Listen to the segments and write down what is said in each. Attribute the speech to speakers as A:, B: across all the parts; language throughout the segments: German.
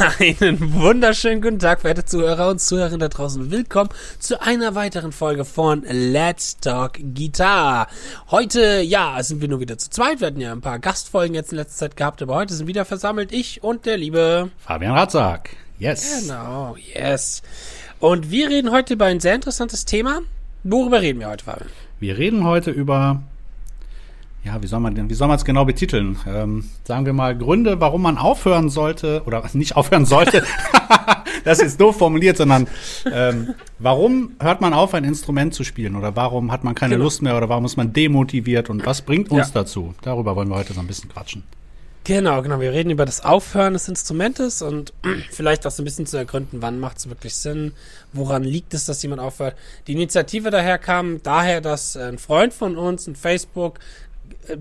A: Einen wunderschönen guten Tag, verehrte Zuhörer und Zuhörerinnen da draußen. Willkommen zu einer weiteren Folge von Let's Talk Guitar. Heute, ja, sind wir nur wieder zu zweit. Wir hatten ja ein paar Gastfolgen jetzt in letzter Zeit gehabt, aber heute sind wieder versammelt ich und der liebe
B: Fabian Ratzak. Yes.
A: Genau, yes. Und wir reden heute über ein sehr interessantes Thema. Worüber reden wir heute, Fabian?
B: Wir reden heute über ja, wie soll man denn, wie soll man es genau betiteln? Ähm, sagen wir mal Gründe, warum man aufhören sollte oder nicht aufhören sollte. das ist doof formuliert, sondern ähm, warum hört man auf, ein Instrument zu spielen oder warum hat man keine genau. Lust mehr oder warum ist man demotiviert und was bringt uns ja. dazu? Darüber wollen wir heute so ein bisschen quatschen.
A: Genau, genau. Wir reden über das Aufhören des Instrumentes und vielleicht auch so ein bisschen zu ergründen, wann macht es wirklich Sinn, woran liegt es, dass jemand aufhört. Die Initiative daher kam daher, dass ein Freund von uns in Facebook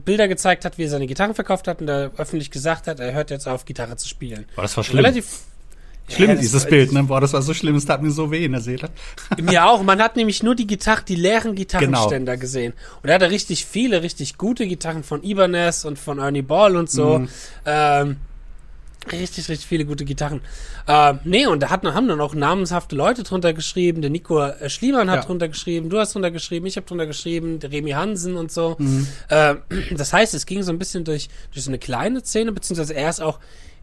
A: Bilder gezeigt hat, wie er seine Gitarren verkauft hat und er öffentlich gesagt hat, er hört jetzt auf, Gitarre zu spielen.
B: Boah, das war schlimm. Relativ Schlimm, ja, dieses Bild, ne? Boah, das war so schlimm, es tat mir so weh in der Seele.
A: Mir auch. Man hat nämlich nur die Gitarre, die leeren Gitarrenständer genau. gesehen. Und er hatte richtig viele, richtig gute Gitarren von Ibanez und von Ernie Ball und so. Mhm. Ähm, Richtig, richtig viele gute Gitarren. Äh, nee, und da hat, haben dann auch namenshafte Leute drunter geschrieben. Der Nico äh, Schliemann hat ja. drunter geschrieben, du hast drunter geschrieben, ich habe drunter geschrieben, der Remy Hansen und so. Mhm. Äh, das heißt, es ging so ein bisschen durch, durch so eine kleine Szene, beziehungsweise er ist auch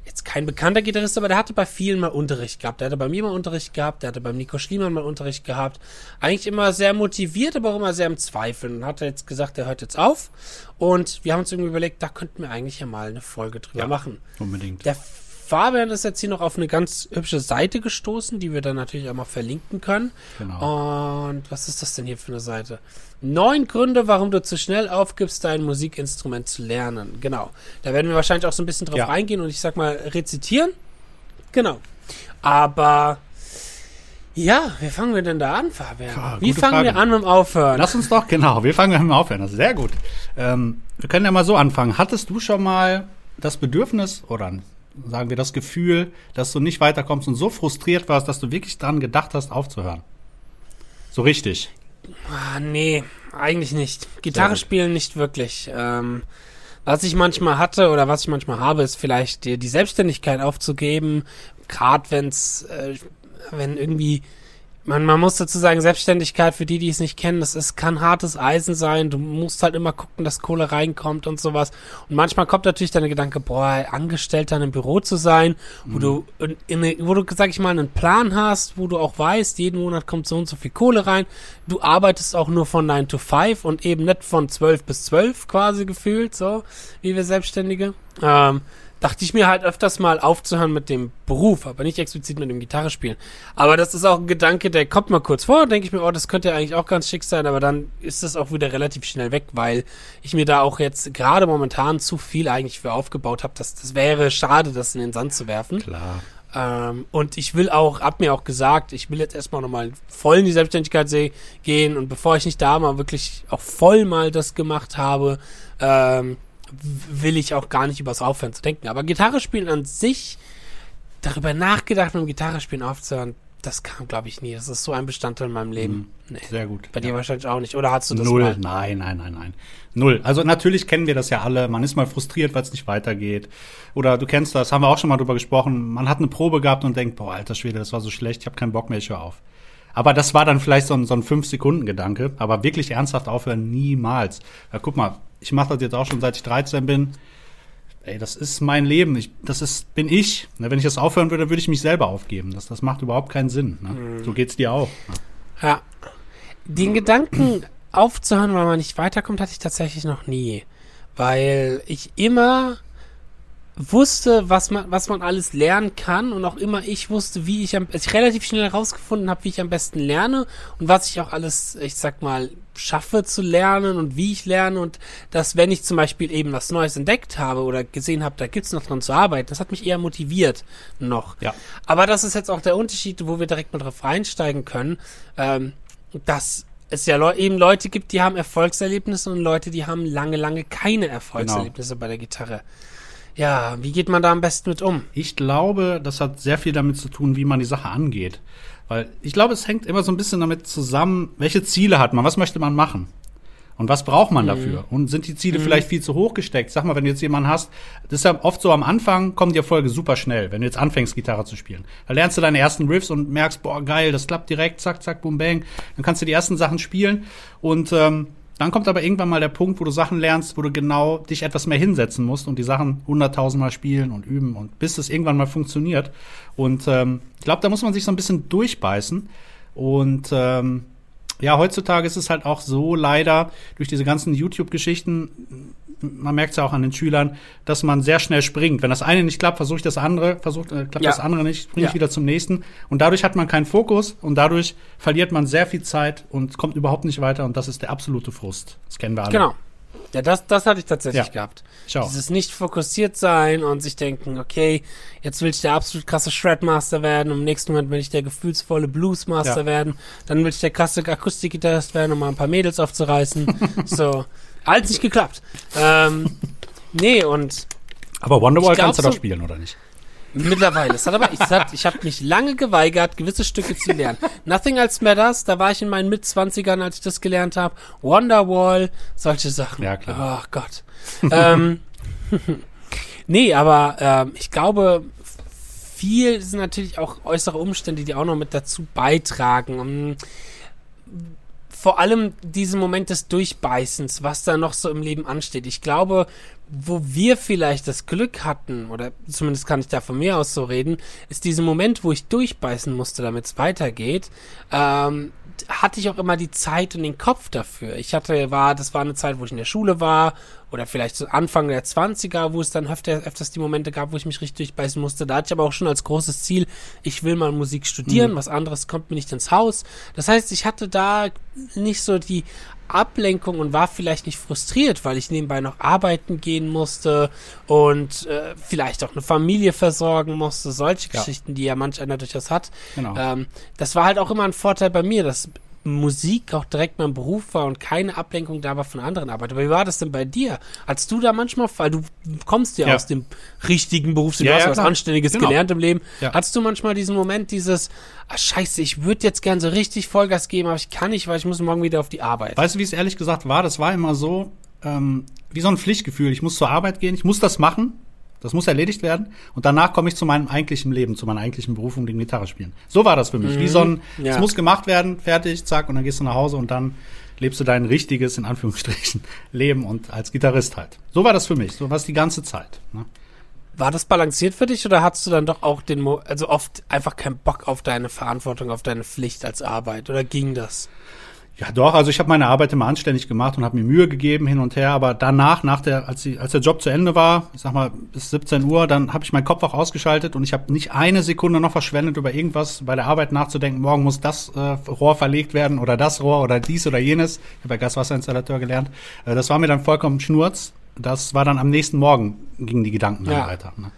A: jetzt kein bekannter Gitarrist, aber der hatte bei vielen mal Unterricht gehabt. Der hatte bei mir mal Unterricht gehabt, der hatte beim Nico Schliemann mal Unterricht gehabt. Eigentlich immer sehr motiviert, aber auch immer sehr im Zweifeln. Und hat er jetzt gesagt, er hört jetzt auf. Und wir haben uns irgendwie überlegt, da könnten wir eigentlich ja mal eine Folge drüber ja, machen.
B: Unbedingt.
A: Der Fabian ist jetzt hier noch auf eine ganz hübsche Seite gestoßen, die wir dann natürlich auch mal verlinken können. Genau. Und was ist das denn hier für eine Seite? Neun Gründe, warum du zu schnell aufgibst, dein Musikinstrument zu lernen. Genau. Da werden wir wahrscheinlich auch so ein bisschen drauf ja. eingehen und ich sag mal rezitieren. Genau. Aber ja, wie fangen wir denn da an, Fabian? Ja, wie fangen Frage. wir an mit dem Aufhören?
B: Lass uns doch, genau, wir fangen mit dem Aufhören. Das ist sehr gut. Ähm, wir können ja mal so anfangen. Hattest du schon mal das Bedürfnis oder sagen wir, das Gefühl, dass du nicht weiterkommst und so frustriert warst, dass du wirklich daran gedacht hast, aufzuhören? So richtig.
A: Ah, nee, eigentlich nicht. Gitarre spielen nicht wirklich. Ähm, was ich manchmal hatte oder was ich manchmal habe, ist vielleicht die, die Selbstständigkeit aufzugeben, gerade wenn's, äh, wenn irgendwie man, man muss dazu sagen, Selbstständigkeit für die, die es nicht kennen, das ist, kann hartes Eisen sein. Du musst halt immer gucken, dass Kohle reinkommt und sowas. Und manchmal kommt natürlich deine Gedanke, boah, Angestellter in einem Büro zu sein, wo mhm. du in, in, wo du, sag ich mal, einen Plan hast, wo du auch weißt, jeden Monat kommt so und so viel Kohle rein. Du arbeitest auch nur von 9 to 5 und eben nicht von 12 bis 12 quasi gefühlt, so wie wir Selbstständige. Ähm, dachte ich mir halt öfters mal aufzuhören mit dem Beruf, aber nicht explizit mit dem Gitarre spielen. Aber das ist auch ein Gedanke, der kommt mal kurz vor, denke ich mir, oh, das könnte ja eigentlich auch ganz schick sein, aber dann ist das auch wieder relativ schnell weg, weil ich mir da auch jetzt gerade momentan zu viel eigentlich für aufgebaut habe. Das, das wäre schade, das in den Sand zu werfen.
B: Klar.
A: Ähm, und ich will auch, hab mir auch gesagt, ich will jetzt erstmal nochmal voll in die Selbstständigkeit gehen und bevor ich nicht da mal wirklich auch voll mal das gemacht habe, ähm, will ich auch gar nicht übers Aufhören zu denken. Aber Gitarre spielen an sich, darüber nachgedacht, mit dem Gitarre spielen aufzuhören, das kam, glaube ich, nie. Das ist so ein Bestandteil in meinem Leben. Mhm.
B: Nee. Sehr gut.
A: Bei dir wahrscheinlich auch nicht. Oder hast du das
B: Null. Mal? Nein, nein, nein, nein. Null. Also natürlich kennen wir das ja alle. Man ist mal frustriert, weil es nicht weitergeht. Oder du kennst das, haben wir auch schon mal drüber gesprochen. Man hat eine Probe gehabt und denkt, boah, alter Schwede, das war so schlecht, ich habe keinen Bock mehr, ich höre auf. Aber das war dann vielleicht so ein, so ein Fünf-Sekunden-Gedanke. Aber wirklich ernsthaft aufhören, niemals. Ja, guck mal, ich mache das jetzt auch schon seit ich 13 bin. Ey, das ist mein Leben. Ich, das ist, bin ich. Ne, wenn ich das aufhören würde, würde ich mich selber aufgeben. Das, das macht überhaupt keinen Sinn. Ne? Mhm. So geht's dir auch.
A: Ne? Ja. Den Gedanken aufzuhören, weil man nicht weiterkommt, hatte ich tatsächlich noch nie. Weil ich immer wusste, was man, was man alles lernen kann und auch immer ich wusste, wie ich am, also ich relativ schnell herausgefunden habe, wie ich am besten lerne und was ich auch alles, ich sag mal, schaffe zu lernen und wie ich lerne und dass, wenn ich zum Beispiel eben was Neues entdeckt habe oder gesehen habe, da gibt's noch dran zu arbeiten, das hat mich eher motiviert noch.
B: Ja.
A: Aber das ist jetzt auch der Unterschied, wo wir direkt mal drauf einsteigen können, ähm, dass es ja le eben Leute gibt, die haben Erfolgserlebnisse und Leute, die haben lange, lange keine Erfolgserlebnisse genau. bei der Gitarre. Ja, wie geht man da am besten mit um?
B: Ich glaube, das hat sehr viel damit zu tun, wie man die Sache angeht. Weil ich glaube, es hängt immer so ein bisschen damit zusammen, welche Ziele hat man, was möchte man machen. Und was braucht man dafür? Und sind die Ziele vielleicht viel zu hoch gesteckt? Sag mal, wenn du jetzt jemanden hast, das ist ja oft so am Anfang, kommen die Erfolge super schnell, wenn du jetzt anfängst, Gitarre zu spielen. Da lernst du deine ersten Riffs und merkst, boah, geil, das klappt direkt, zack, zack, boom, bang. Dann kannst du die ersten Sachen spielen und ähm, dann kommt aber irgendwann mal der Punkt, wo du Sachen lernst, wo du genau dich etwas mehr hinsetzen musst und die Sachen hunderttausendmal spielen und üben und bis es irgendwann mal funktioniert. Und ähm, ich glaube, da muss man sich so ein bisschen durchbeißen. Und ähm, ja, heutzutage ist es halt auch so leider durch diese ganzen YouTube-Geschichten, man merkt es ja auch an den Schülern, dass man sehr schnell springt. Wenn das eine nicht klappt, versuche ich das andere, versucht, äh, klappt
A: Ja.
B: das andere nicht, springe
A: Ja.
B: ich wieder zum nächsten. Und dadurch hat man keinen Fokus und dadurch verliert man sehr viel Zeit und kommt überhaupt nicht weiter. Und das ist der absolute Frust. Das kennen wir alle.
A: Genau. Ja, das, das hatte ich tatsächlich
B: Ja.
A: gehabt.
B: Auch.
A: Dieses nicht fokussiert sein und sich denken, okay, jetzt will ich der absolut krasse Shredmaster werden, im nächsten Moment will ich der gefühlsvolle Bluesmaster
B: Ja.
A: werden, dann will ich der krasse Akustikgitarrist werden, um mal ein paar Mädels aufzureißen. so, alles nicht geklappt. Ähm, nee, und
B: Aber Wonderwall kannst du
A: so-
B: doch spielen, oder nicht?
A: Mittlerweile. Es hat aber, ich, hab- ich habe mich lange geweigert, gewisse Stücke zu lernen. Nothing Else Matters, da war ich in meinen Mitzwanzigern, als ich das gelernt habe. Wonderwall, solche Sachen.
B: Ja, klar.
A: Ach Gott. ähm, nee, aber ähm, ich glaube, viel sind natürlich auch äußere Umstände, die auch noch mit dazu beitragen. Um, vor allem diesen Moment des Durchbeißens, was da noch so im Leben ansteht. Ich glaube, wo wir vielleicht das Glück hatten, oder zumindest kann ich da von mir aus so reden, ist dieser Moment, wo ich durchbeißen musste, damit es weitergeht, ähm, hatte ich auch immer die Zeit und den Kopf dafür. Ich hatte, war, das war eine Zeit, wo ich in der Schule war, oder vielleicht so Anfang der 20er, wo es dann öfter, öfters die Momente gab, wo ich mich richtig durchbeißen musste. Da hatte ich aber auch schon als großes Ziel, ich will mal Musik studieren, was anderes kommt mir nicht ins Haus. Das heißt, ich hatte da nicht so die Ablenkung und war vielleicht nicht frustriert, weil ich nebenbei noch arbeiten gehen musste und äh, vielleicht auch eine Familie versorgen musste, solche
B: Ja.
A: Geschichten, die ja manch einer durchaus hat.
B: Genau.
A: Ähm, das war halt auch immer ein Vorteil bei mir, dass Musik auch direkt mein Beruf war und keine Ablenkung da war von anderen Arbeit. Aber wie war das denn bei dir? Als du da manchmal, weil du kommst ja,
B: Ja.
A: aus dem richtigen Beruf, du
B: Ja,
A: hast
B: ja,
A: was
B: klar.
A: Anständiges
B: Genau.
A: gelernt im Leben.
B: Ja.
A: Hattest du manchmal diesen Moment, dieses, ah, scheiße, ich würde jetzt gern so richtig Vollgas geben, aber ich kann nicht, weil ich muss morgen wieder auf die Arbeit.
B: Weißt du, wie es ehrlich gesagt war? Das war immer so, ähm, wie so ein Pflichtgefühl. Ich muss zur Arbeit gehen, ich muss das machen, das muss erledigt werden und danach komme ich zu meinem eigentlichen Leben, zu meiner eigentlichen Berufung, dem Gitarre spielen. So war das für mich. Wie so ein,
A: Ja.
B: es muss gemacht werden, fertig, zack, und dann gehst du nach Hause und dann lebst du dein richtiges, in Anführungsstrichen, Leben und als Gitarrist halt. So war das für mich, so war es die ganze Zeit. Ne?
A: War das balanciert für dich oder hattest du dann doch auch den, Mo also oft einfach keinen Bock auf deine Verantwortung, auf deine Pflicht als Arbeit oder ging das?
B: Ja, doch, also ich habe meine Arbeit immer anständig gemacht und habe mir Mühe gegeben hin und her, aber danach, nach der, als, die, als der Job zu Ende war, ich sag mal bis 17 Uhr, dann habe ich meinen Kopf auch ausgeschaltet und ich habe nicht eine Sekunde noch verschwendet, über irgendwas bei der Arbeit nachzudenken, morgen muss das äh, Rohr verlegt werden oder das Rohr oder dies oder jenes. Ich habe ja Gaswasserinstallateur gelernt. Äh, das war mir dann vollkommen Schnurz. Das war dann am nächsten Morgen, gingen die Gedanken dann
A: Ja.
B: weiter. Ne?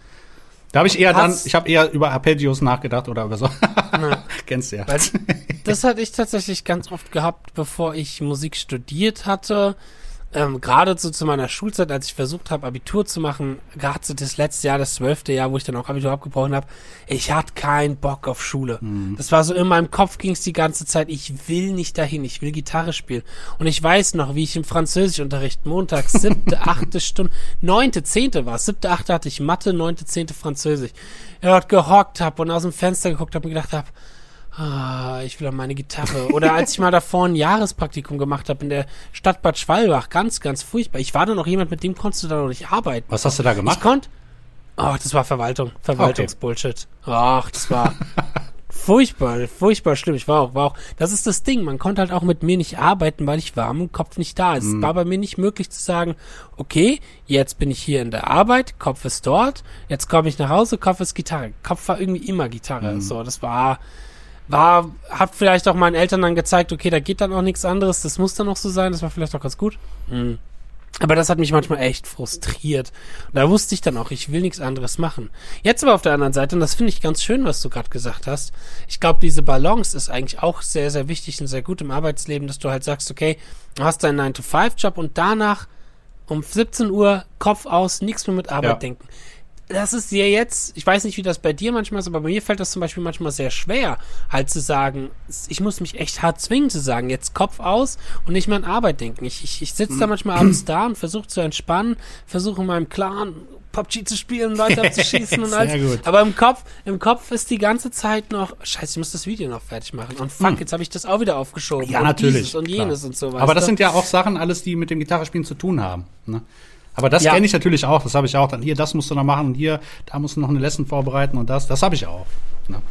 B: Da habe ich eher dann, ich habe eher über Arpeggios nachgedacht oder über so. Kennst du ja.
A: Weil das hatte ich tatsächlich ganz oft gehabt, bevor ich Musik studiert hatte. Ähm, gerade so zu meiner Schulzeit, als ich versucht habe, Abitur zu machen, gerade so das letzte Jahr, das zwölfte Jahr, wo ich dann auch Abitur abgebrochen habe, ich hatte keinen Bock auf Schule. Das war so in meinem Kopf ging es die ganze Zeit, ich will nicht dahin, ich will Gitarre spielen. Und ich weiß noch, wie ich im Französischunterricht montags siebte, achte Stunde, neunte, zehnte war es, siebte, achte hatte ich Mathe, neunte, zehnte Französisch. Dort gehockt habe und aus dem Fenster geguckt habe und gedacht habe, Ah, ich will an meine Gitarre. Oder als ich mal davor ein Jahrespraktikum gemacht habe in der Stadt Bad Schwalbach, ganz, ganz furchtbar. Ich war da noch jemand, mit dem konntest du da noch nicht arbeiten.
B: Was hast du da
A: Ich
B: gemacht?
A: konnte. Ach, das war Verwaltung. Verwaltungsbullshit. Ach, das war furchtbar, furchtbar schlimm. Ich war auch, war auch. Das ist das Ding. Man konnte halt auch mit mir nicht arbeiten, weil ich war im Kopf nicht da. Es war bei mir nicht möglich zu sagen, okay, jetzt bin ich hier in der Arbeit, Kopf ist dort, jetzt komme ich nach Hause, Kopf ist Gitarre. Kopf war irgendwie immer Gitarre. So, das war, war, hat vielleicht auch meinen Eltern dann gezeigt, okay, da geht dann auch nichts anderes, das muss dann auch so sein, das war vielleicht auch ganz gut. Mhm. Aber das hat mich manchmal echt frustriert. Und da wusste ich dann auch, ich will nichts anderes machen. Jetzt aber auf der anderen Seite, und das finde ich ganz schön, was du gerade gesagt hast, ich glaube, diese Balance ist eigentlich auch sehr, sehr wichtig und sehr gut im Arbeitsleben, dass du halt sagst, okay, du hast deinen 9-to-5-Job und danach um 17 Uhr Kopf aus, nichts mehr mit Arbeit
B: Ja.
A: denken. Das ist ja jetzt, ich weiß nicht, wie das bei dir manchmal ist, aber bei mir fällt das zum Beispiel manchmal sehr schwer, halt zu sagen, ich muss mich echt hart zwingen zu sagen, jetzt Kopf aus und nicht mehr an Arbeit denken. Ich, ich, ich sitze da
B: Mhm.
A: manchmal abends da und versuche zu entspannen, versuche in meinem Clan PUBG zu spielen, Leute abzuschießen und alles.
B: gut.
A: Aber im Kopf, im Kopf ist die ganze Zeit noch, scheiße, ich muss das Video noch fertig machen. Und fuck, jetzt habe ich das auch wieder aufgeschoben.
B: Hm. Ja,
A: und
B: natürlich.
A: Dieses und jenes
B: klar.
A: und so weiter.
B: Aber das sind ja auch Sachen alles, die mit dem Gitarrespielen zu tun haben. Ne? Aber das
A: Ja.
B: kenne ich natürlich auch. Das habe ich auch. Dann hier, das musst du noch machen und hier, da musst du noch eine Lesson vorbereiten und das. Das habe ich auch. Ne?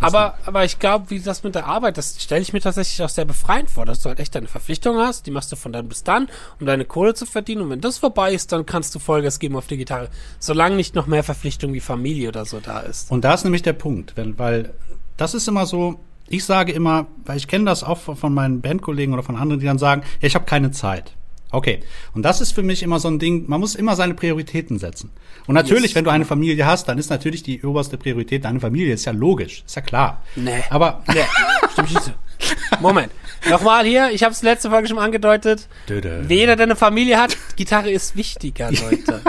A: Aber, aber ich glaube, wie das mit der Arbeit, das stelle ich mir tatsächlich auch sehr befreiend vor, dass du halt echt deine Verpflichtung hast, die machst du von dann bis dann, um deine Kohle zu verdienen. Und wenn das vorbei ist, dann kannst du Vollgas geben auf die Gitarre. Solange nicht noch mehr Verpflichtung wie Familie oder so da ist.
B: Und da ist nämlich der Punkt, wenn, weil das ist immer so, ich sage immer, weil ich kenne das auch von von meinen Bandkollegen oder von anderen, die dann sagen, ja, ich habe keine Zeit. Okay. Und das ist für mich immer so ein Ding, man muss immer seine Prioritäten setzen. Und natürlich,
A: Yes.
B: wenn du eine Familie hast, dann ist natürlich die oberste Priorität deine Familie, ist ja logisch, ist ja klar.
A: Nee.
B: Aber
A: Nee, stimmt nicht so. Moment. Nochmal hier, ich habe es letzte Folge schon angedeutet.
B: Dödö.
A: Jeder, der eine Familie hat, Gitarre ist wichtiger, Leute.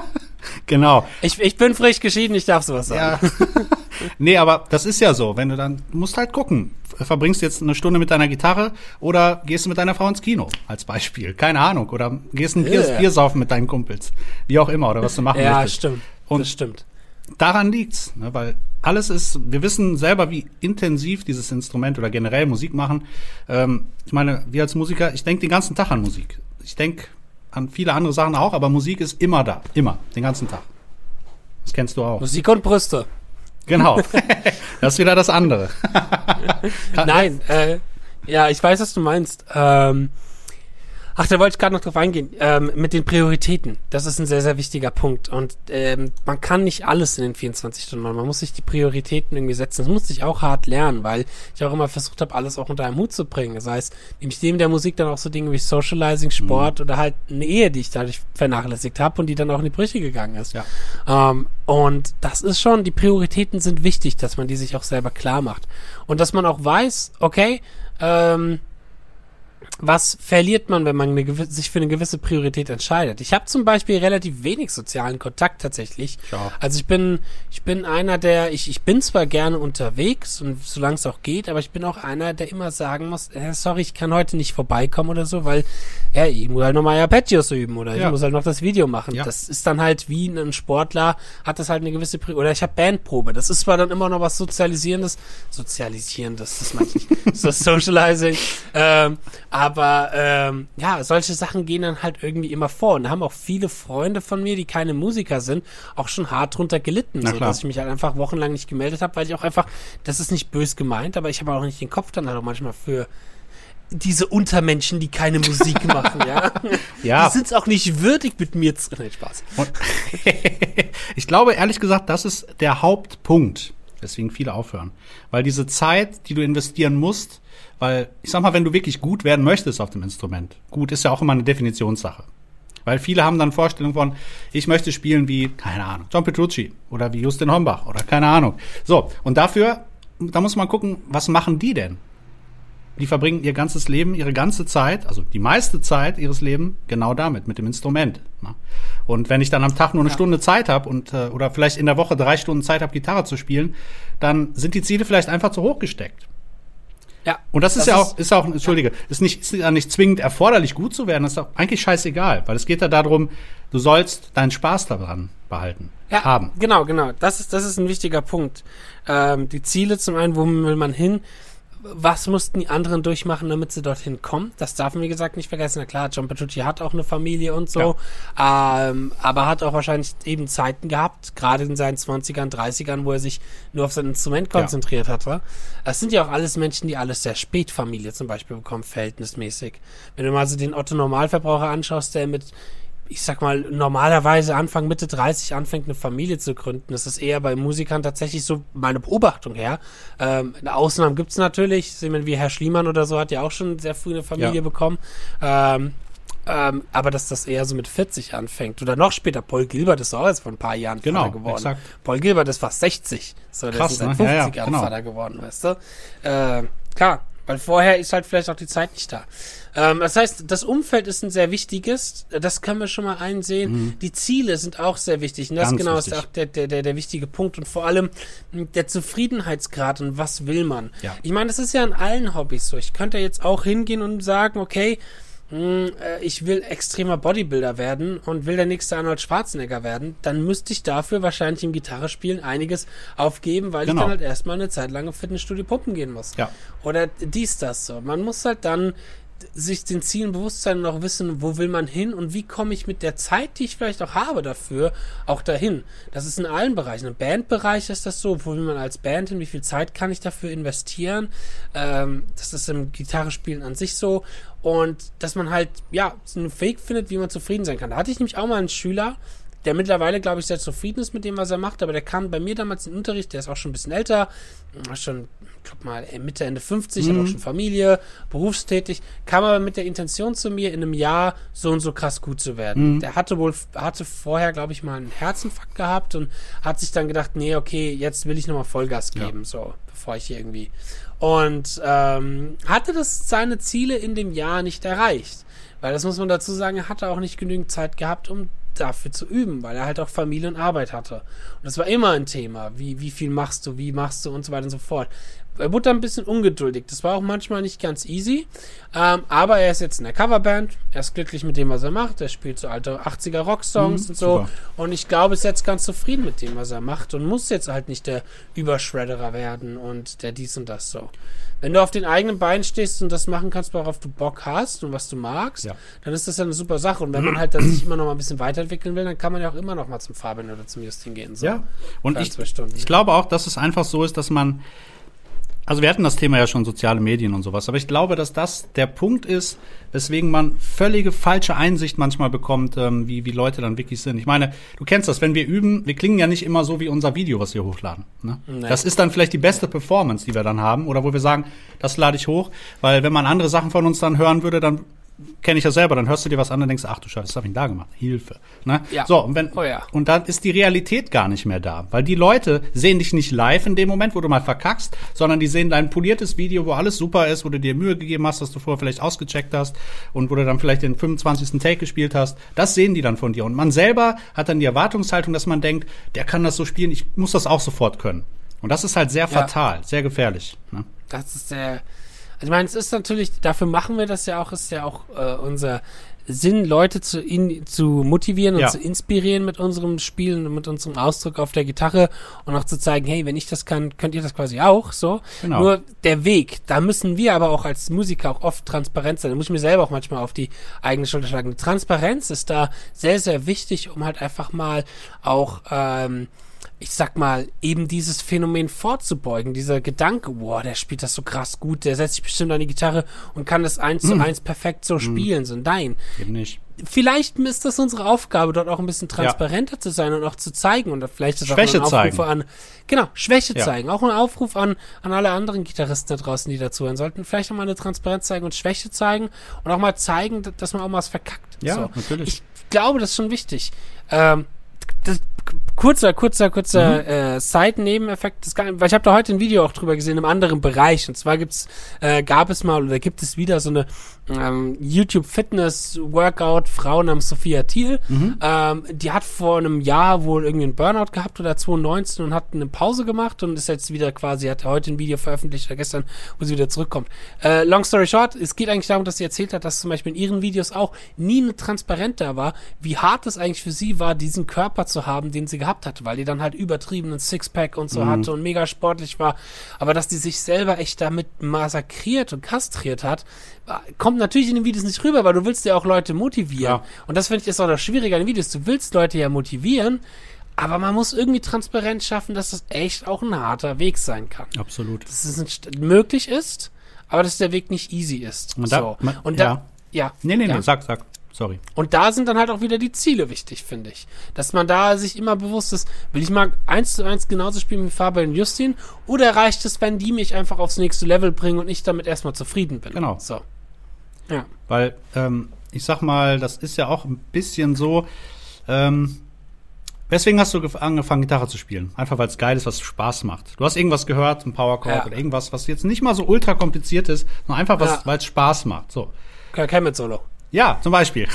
B: Genau.
A: Ich, ich bin frisch geschieden, ich darf sowas
B: Ja.
A: sagen.
B: nee, aber das ist ja so, wenn du dann, du musst halt gucken. Verbringst du jetzt eine Stunde mit deiner Gitarre oder gehst du mit deiner Frau ins Kino, als Beispiel. Keine Ahnung. Oder gehst ein Bier,
A: Ja.
B: Bier saufen mit deinen Kumpels. Wie auch immer, oder was du machen
A: Ja,
B: möchtest.
A: stimmt.
B: Und
A: das stimmt.
B: daran liegt's, ne, weil alles ist, wir wissen selber, wie intensiv dieses Instrument oder generell Musik machen. Ähm, ich meine, wir als Musiker, ich denke den ganzen Tag an Musik. Ich denke an viele andere Sachen auch, aber Musik ist immer da, immer, den ganzen Tag. Das kennst du auch.
A: Musik und Brüste.
B: Genau. das ist wieder das andere.
A: Nein, äh, ja, ich weiß, was du meinst. Ähm, ach, da wollte ich gerade noch drauf eingehen. Ähm, mit den Prioritäten. Das ist ein sehr, sehr wichtiger Punkt. Und ähm, man kann nicht alles in den 24 Stunden machen. Man muss sich die Prioritäten irgendwie setzen. Das musste ich auch hart lernen, weil ich auch immer versucht habe, alles auch unter einen Hut zu bringen. Das heißt, nämlich neben der Musik dann auch so Dinge wie Socializing, Sport oder halt eine Ehe, die ich dadurch vernachlässigt habe und die dann auch in die Brüche gegangen ist.
B: Ja.
A: Ähm, und das ist schon, die Prioritäten sind wichtig, dass man die sich auch selber klar macht. Und dass man auch weiß, okay, ähm, was verliert man, wenn man eine gewi- sich für eine gewisse Priorität entscheidet? Ich habe zum Beispiel relativ wenig sozialen Kontakt tatsächlich.
B: Ich auch.
A: Also ich bin, ich bin einer, der, ich, ich bin zwar gerne unterwegs und solange es auch geht, aber ich bin auch einer, der immer sagen muss, äh, sorry, ich kann heute nicht vorbeikommen oder so, weil ja, ich muss halt nochmal Arpeggios üben oder ich
B: Ja.
A: muss halt noch das Video machen.
B: Ja.
A: Das ist dann halt wie ein Sportler, hat das halt eine gewisse Pri oder ich habe Bandprobe. Das ist zwar dann immer noch was Sozialisierendes, Sozialisierendes, das meine ich so Socializing, ähm, aber ähm, ja, solche Sachen gehen dann halt irgendwie immer vor und da haben auch viele Freunde von mir, die keine Musiker sind, auch schon hart drunter gelitten,
B: Na
A: so
B: klar.
A: dass ich mich halt einfach wochenlang nicht gemeldet habe, weil ich auch einfach, das ist nicht bös gemeint, aber ich habe auch nicht den Kopf dann halt auch manchmal für diese Untermenschen, die keine Musik machen, ja.
B: Ja.
A: Die sind auch nicht würdig mit mir zu. Nein, Spaß.
B: Ich glaube, ehrlich gesagt, das ist der Hauptpunkt, weswegen viele aufhören. Weil diese Zeit, die du investieren musst, weil, ich sag mal, wenn du wirklich gut werden möchtest auf dem Instrument, gut ist ja auch immer eine Definitionssache. Weil viele haben dann Vorstellungen von, ich möchte spielen wie, keine Ahnung, John Petrucci oder wie Justin Hombach oder keine Ahnung. So, und dafür, da muss man gucken, was machen die denn? Die verbringen ihr ganzes Leben, ihre ganze Zeit, also die meiste Zeit ihres Lebens genau damit, mit dem Instrument. Ne? Und wenn ich dann am Tag nur eine
A: Ja.
B: Stunde Zeit habe und äh, oder vielleicht in der Woche drei Stunden Zeit habe, Gitarre zu spielen, dann sind die Ziele vielleicht einfach zu hoch gesteckt.
A: Ja.
B: Und das ist ja auch, ist auch, entschuldige, ist nicht, ist ja nicht zwingend erforderlich, gut zu werden, das ist auch eigentlich scheißegal, weil es geht ja darum, du sollst deinen Spaß daran behalten,
A: ja,
B: haben.
A: Genau, genau. Das ist, das ist ein wichtiger Punkt. Ähm, die Ziele zum einen, wo will man hin? Was mussten die anderen durchmachen, damit sie dorthin kommen? Das darf man, wie gesagt, nicht vergessen. Na klar, John Petrucci hat auch eine Familie und so, ähm, aber hat auch wahrscheinlich eben Zeiten gehabt, gerade in seinen 20ern, 30ern, wo er sich nur auf sein Instrument konzentriert hatte. Es sind ja auch alles Menschen, die alles sehr spät Familie zum Beispiel bekommen, verhältnismäßig. Wenn du mal so den Otto Normalverbraucher anschaust, der mit ich sag mal, normalerweise Anfang, Mitte 30 anfängt, eine Familie zu gründen. Das ist eher bei Musikern tatsächlich so meine Beobachtung her. Ähm, Ausnahmen gibt's natürlich. Sehen wie Herr Schliemann oder so hat ja auch schon sehr früh eine Familie
B: Ja.
A: bekommen. Ähm, ähm, aber dass das eher so mit 40 anfängt. Oder noch später, Paul Gilbert ist auch jetzt vor ein paar Jahren
B: Genau,
A: Vater geworden.
B: exakt.
A: Paul Gilbert ist fast 60. So, der
B: Krass,
A: ist seit
B: ne?
A: 50
B: Ja, ja,
A: Jahren
B: genau.
A: Vater geworden, weißt du? Äh, klar, Weil vorher ist halt vielleicht auch die Zeit nicht da. Ähm, das heißt, das Umfeld ist ein sehr wichtiges, das können wir schon mal einsehen. Mhm. Die Ziele sind auch sehr wichtig. Und das Ganz genau wichtig. ist auch der, der, der, der wichtige Punkt. Und vor allem der Zufriedenheitsgrad und was will man. Ja. Ich meine, das ist ja in allen Hobbys so. Ich könnte jetzt auch hingehen und sagen, okay, hm, ich will extremer Bodybuilder werden und will der nächste Arnold Schwarzenegger werden, dann müsste ich dafür wahrscheinlich im Gitarrespielen einiges aufgeben, weil genau. ich dann halt erstmal eine Zeit lang im Fitnessstudio pumpen gehen muss. Ja. Oder dies, das so. Man muss halt dann sich den Zielen bewusst sein und auch wissen, wo will man hin und wie komme ich mit der Zeit, die ich vielleicht auch habe dafür, auch dahin. Das ist in allen Bereichen. Im Bandbereich ist das so, wo will man als Band hin, wie viel Zeit kann ich dafür investieren. Ähm, das ist im Gitarrespielen an sich so. Und dass man halt, ja, einen Weg findet, wie man zufrieden sein kann. Da hatte ich nämlich auch mal einen Schüler, der mittlerweile, glaube ich, sehr zufrieden ist mit dem, was er macht, aber der kam bei mir damals in den Unterricht, der ist auch schon ein bisschen älter, schon, guck mal, Mitte, Ende 50, mhm. hat auch schon Familie, berufstätig, kam aber mit der Intention zu mir, in einem Jahr so und so krass gut zu werden. Mhm. Der hatte wohl, hatte vorher, glaube ich, mal einen Herzinfarkt gehabt und hat sich dann gedacht, nee, okay, jetzt will ich nochmal Vollgas geben, ja. so, bevor ich hier irgendwie. Und ähm, hatte das seine Ziele in dem Jahr nicht erreicht. Weil das muss man dazu sagen, er hatte auch nicht genügend Zeit gehabt, um dafür zu üben, weil er halt auch Familie und Arbeit hatte. Und das war immer ein Thema. Wie, wie viel machst du, wie machst du und so weiter und so fort. Er wurde ein bisschen ungeduldig. Das war auch manchmal nicht ganz easy. Ähm, aber er ist jetzt in der Coverband. Er ist glücklich mit dem, was er macht. Er spielt so alte 80er Rocksongs mhm, und so. Super. Und ich glaube, ist jetzt ganz zufrieden mit dem, was er macht. Und muss jetzt halt nicht der Überschredderer werden und der dies und das so. Wenn du auf den eigenen Beinen stehst und das machen kannst, worauf du Bock hast und was du magst, ja. dann ist das ja eine super Sache. Und wenn man halt dann sich immer noch mal ein bisschen weiterentwickeln will, dann kann man ja auch immer noch mal zum Fabian oder zum Justin gehen. So.
B: Ja, und ich, ich glaube auch, dass es einfach so ist, dass man also wir hatten das Thema ja schon soziale Medien und sowas, aber ich glaube, dass das der Punkt ist, weswegen man völlige falsche Einsicht manchmal bekommt, ähm, wie, wie Leute dann wirklich sind. Ich meine, du kennst das, wenn wir üben, wir klingen ja nicht immer so wie unser Video, was wir hochladen. Ne? Nee. Das ist dann vielleicht die beste Performance, die wir dann haben, oder wo wir sagen, das lade ich hoch, weil wenn man andere Sachen von uns dann hören würde, dann kenne ich ja selber, dann hörst du dir was an und denkst, ach du Scheiße, was habe ich da gemacht? Hilfe. Ne? Ja. So, und wenn, oh ja. und dann ist die Realität gar nicht mehr da. Weil die Leute sehen dich nicht live in dem Moment, wo du mal verkackst, sondern die sehen dein poliertes Video, wo alles super ist, wo du dir Mühe gegeben hast, dass du vorher vielleicht ausgecheckt hast und wo du dann vielleicht den 25. Take gespielt hast. Das sehen die dann von dir. Und man selber hat dann die Erwartungshaltung, dass man denkt, der kann das so spielen, ich muss das auch sofort können. Und das ist halt sehr ja. fatal, sehr gefährlich. Ne?
A: Das ist der ich meine, es ist natürlich, dafür machen wir das ja auch, ist ja auch äh, unser Sinn, Leute zu, in, zu motivieren und ja. zu inspirieren mit unserem Spielen und mit unserem Ausdruck auf der Gitarre und auch zu zeigen, hey, wenn ich das kann, könnt ihr das quasi auch, so. Genau. Nur der Weg, da müssen wir aber auch als Musiker auch oft transparent sein. Da muss ich mir selber auch manchmal auf die eigene Schulter schlagen. Transparenz ist da sehr, sehr wichtig, um halt einfach mal auch, ähm, ich sag mal, eben dieses Phänomen vorzubeugen. Dieser Gedanke, wow, der spielt das so krass gut, der setzt sich bestimmt an die Gitarre und kann das eins mm. zu eins perfekt so mm. spielen. So, nein. Eben nicht. Vielleicht ist das unsere Aufgabe, dort auch ein bisschen transparenter ja. zu sein und auch zu zeigen und vielleicht ist
B: Schwäche auch ein Aufruf zeigen.
A: an, genau, Schwäche ja. zeigen. Auch ein Aufruf an, an alle anderen Gitarristen da draußen, die dazuhören sollten. Vielleicht auch mal eine Transparenz zeigen und Schwäche zeigen und auch mal zeigen, dass man auch mal was verkackt.
B: Ja, so. natürlich.
A: Ich glaube, das ist schon wichtig. Ähm, das, kurzer, kurzer, kurzer mhm. äh, Side-Nebeneffekt. Weil ich habe da heute ein Video auch drüber gesehen im anderen Bereich. Und zwar gibt's, äh, gab es mal oder gibt es wieder so eine ähm, YouTube Fitness Workout Frau namens Sophia Thiel. Mhm. Ähm, die hat vor einem Jahr wohl irgendwie einen Burnout gehabt oder 2019 und hat eine Pause gemacht und ist jetzt wieder quasi, hat heute ein Video veröffentlicht oder gestern, wo sie wieder zurückkommt. Äh, long story short, es geht eigentlich darum, dass sie erzählt hat, dass zum Beispiel in ihren Videos auch nie eine transparent da war, wie hart es eigentlich für sie war, diesen Körper zu haben, den sie gehabt hatte, weil die dann halt übertriebenen Sixpack und so mhm. hatte und mega sportlich war. Aber dass die sich selber echt damit massakriert und kastriert hat, kommt natürlich in den Videos nicht rüber, weil du willst ja auch Leute motivieren. Ja. Und das finde ich ist auch das Schwierige an den Videos. Du willst Leute ja motivieren, aber man muss irgendwie Transparenz schaffen, dass das echt auch ein harter Weg sein kann.
B: Absolut.
A: Dass es nicht möglich ist, aber dass der Weg nicht easy ist.
B: Und da, so. man, und da, ja. ja. Nee, nee, nee, sag, sag. Sorry.
A: Und da sind dann halt auch wieder die Ziele wichtig, finde ich. Dass man da sich immer bewusst ist, will ich mal eins zu eins genauso spielen wie Fabian und Justin oder reicht es, wenn die mich einfach aufs nächste Level bringen und ich damit erstmal zufrieden bin?
B: Genau. So. Ja. Weil, ähm, ich sag mal, das ist ja auch ein bisschen so, ähm, Deswegen hast du gef- angefangen, Gitarre zu spielen. Einfach weil es geil ist, was Spaß macht. Du hast irgendwas gehört, ein Powerchord
A: Ja.
B: oder irgendwas, was jetzt nicht mal so ultra kompliziert ist, sondern einfach was,
A: Ja.
B: weil es Spaß macht. So.
A: Kirk Hammett Solo.
B: Ja, zum Beispiel.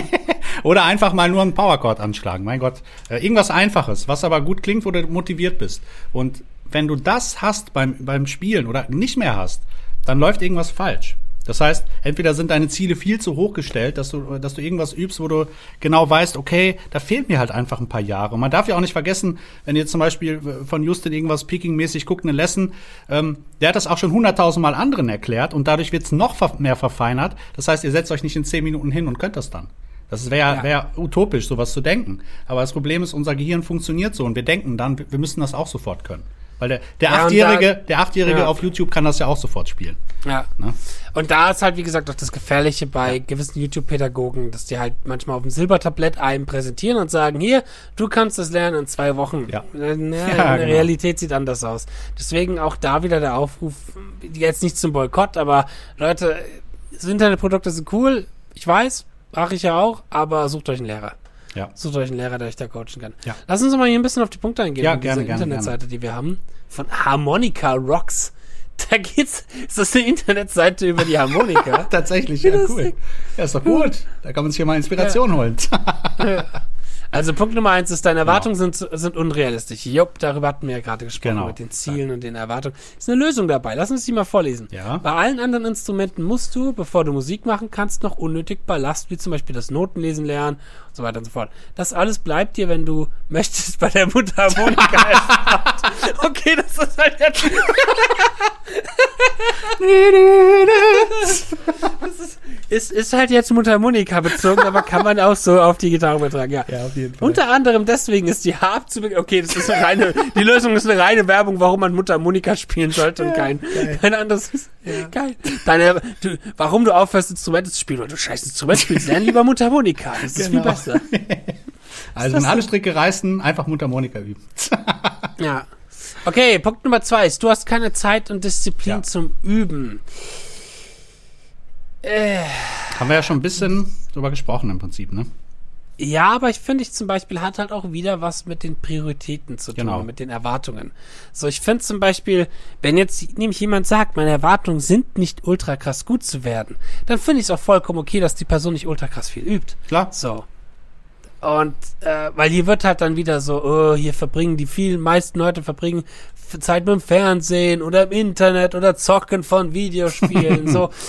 B: Oder einfach mal nur einen Powerchord anschlagen. Mein Gott. Äh, irgendwas Einfaches, was aber gut klingt, wo du motiviert bist. Und wenn du das hast beim, beim Spielen oder nicht mehr hast, dann läuft irgendwas falsch. Das heißt, entweder sind deine Ziele viel zu hoch gestellt, dass du, dass du irgendwas übst, wo du genau weißt, okay, da fehlt mir halt einfach ein paar Jahre. Und man darf ja auch nicht vergessen, wenn ihr zum Beispiel von Justin irgendwas Peaking-mäßig guckt, eine Lesson, ähm, der hat das auch schon hunderttausendmal anderen erklärt und dadurch wird's noch mehr verfeinert. Das heißt, ihr setzt euch nicht in zehn Minuten hin und könnt das dann. Das wäre
A: Ja.
B: wär utopisch, sowas zu denken. Aber das Problem ist, unser Gehirn funktioniert so und wir denken dann, wir müssen das auch sofort können. Weil der, der
A: Ja,
B: Achtjährige,
A: da-
B: der Achtjährige
A: Ja.
B: auf YouTube kann das ja auch sofort spielen.
A: Ja.
B: Ne?
A: Und da ist halt, wie gesagt, auch das Gefährliche bei gewissen YouTube-Pädagogen, dass die halt manchmal auf dem Silbertablett einem präsentieren und sagen, hier, du kannst das lernen in zwei Wochen.
B: Ja. Ja,
A: in der
B: genau.
A: Realität sieht anders aus. Deswegen auch da wieder der Aufruf, jetzt nicht zum Boykott, aber Leute, Internetprodukte sind cool, ich weiß, mache ich ja auch, aber sucht euch einen Lehrer.
B: Ja.
A: Sucht euch einen Lehrer, der euch da coachen kann.
B: Ja.
A: Lass uns mal hier ein bisschen auf die Punkte eingehen.
B: Ja,
A: von dieser
B: gerne, gerne,
A: Internetseite, die wir haben. Von Harmonica Rocks. Da geht's, ist das eine Internetseite über die Harmonika?
B: Tatsächlich,
A: Wie
B: ja, cool. Ja, ist doch gut. Da kann man sich ja mal Inspiration holen.
A: Also Punkt Nummer eins ist, deine Erwartungen sind, sind unrealistisch. Jupp, darüber hatten wir ja gerade gesprochen,
B: Genau.
A: mit den Zielen und den Erwartungen. Ist eine Lösung dabei. Lass uns die mal vorlesen.
B: Ja.
A: Bei allen anderen Instrumenten musst du, bevor du Musik machen kannst, noch unnötig Ballast, wie zum Beispiel das Notenlesen lernen und so weiter und so fort. Das alles bleibt dir, wenn du möchtest, bei der Mundharmonika erspart. Okay, das ist halt jetzt... ist, ist halt jetzt Mundharmonika bezogen, aber kann man auch so auf die Gitarre übertragen, ja.
B: Ja, auf jeden Fall.
A: Unter anderem deswegen ist die Harp zu Okay, das ist eine reine, die Lösung ist eine reine Werbung, warum man Mundharmonika spielen sollte und kein, kein anderes. Geil. Deine, du, warum du aufhörst, Instrumente zu spielen, weil du scheiß Instrument spielst, lern lieber Mundharmonika. Das ist viel
B: Genau.
A: Besser.
B: Also, wenn alle Stricke reißen, einfach Mundharmonika üben.
A: Ja. Okay, Punkt Nummer zwei ist, du hast keine Zeit und Disziplin
B: Ja.
A: zum Üben. Äh,
B: Haben wir ja schon ein bisschen drüber gesprochen im Prinzip, ne?
A: Ja, aber ich finde, ich zum Beispiel hat halt auch wieder was mit den Prioritäten zu tun,
B: Genau.
A: mit den Erwartungen. So, ich finde zum Beispiel, wenn jetzt nämlich jemand sagt, meine Erwartungen sind nicht ultra krass gut zu werden, dann finde ich es auch vollkommen okay, dass die Person nicht ultra krass viel übt.
B: Klar.
A: So. Und äh, weil hier wird halt dann wieder so, oh, hier verbringen die vielen meisten Leute verbringen Zeit mit dem Fernsehen oder im Internet oder zocken von Videospielen. so.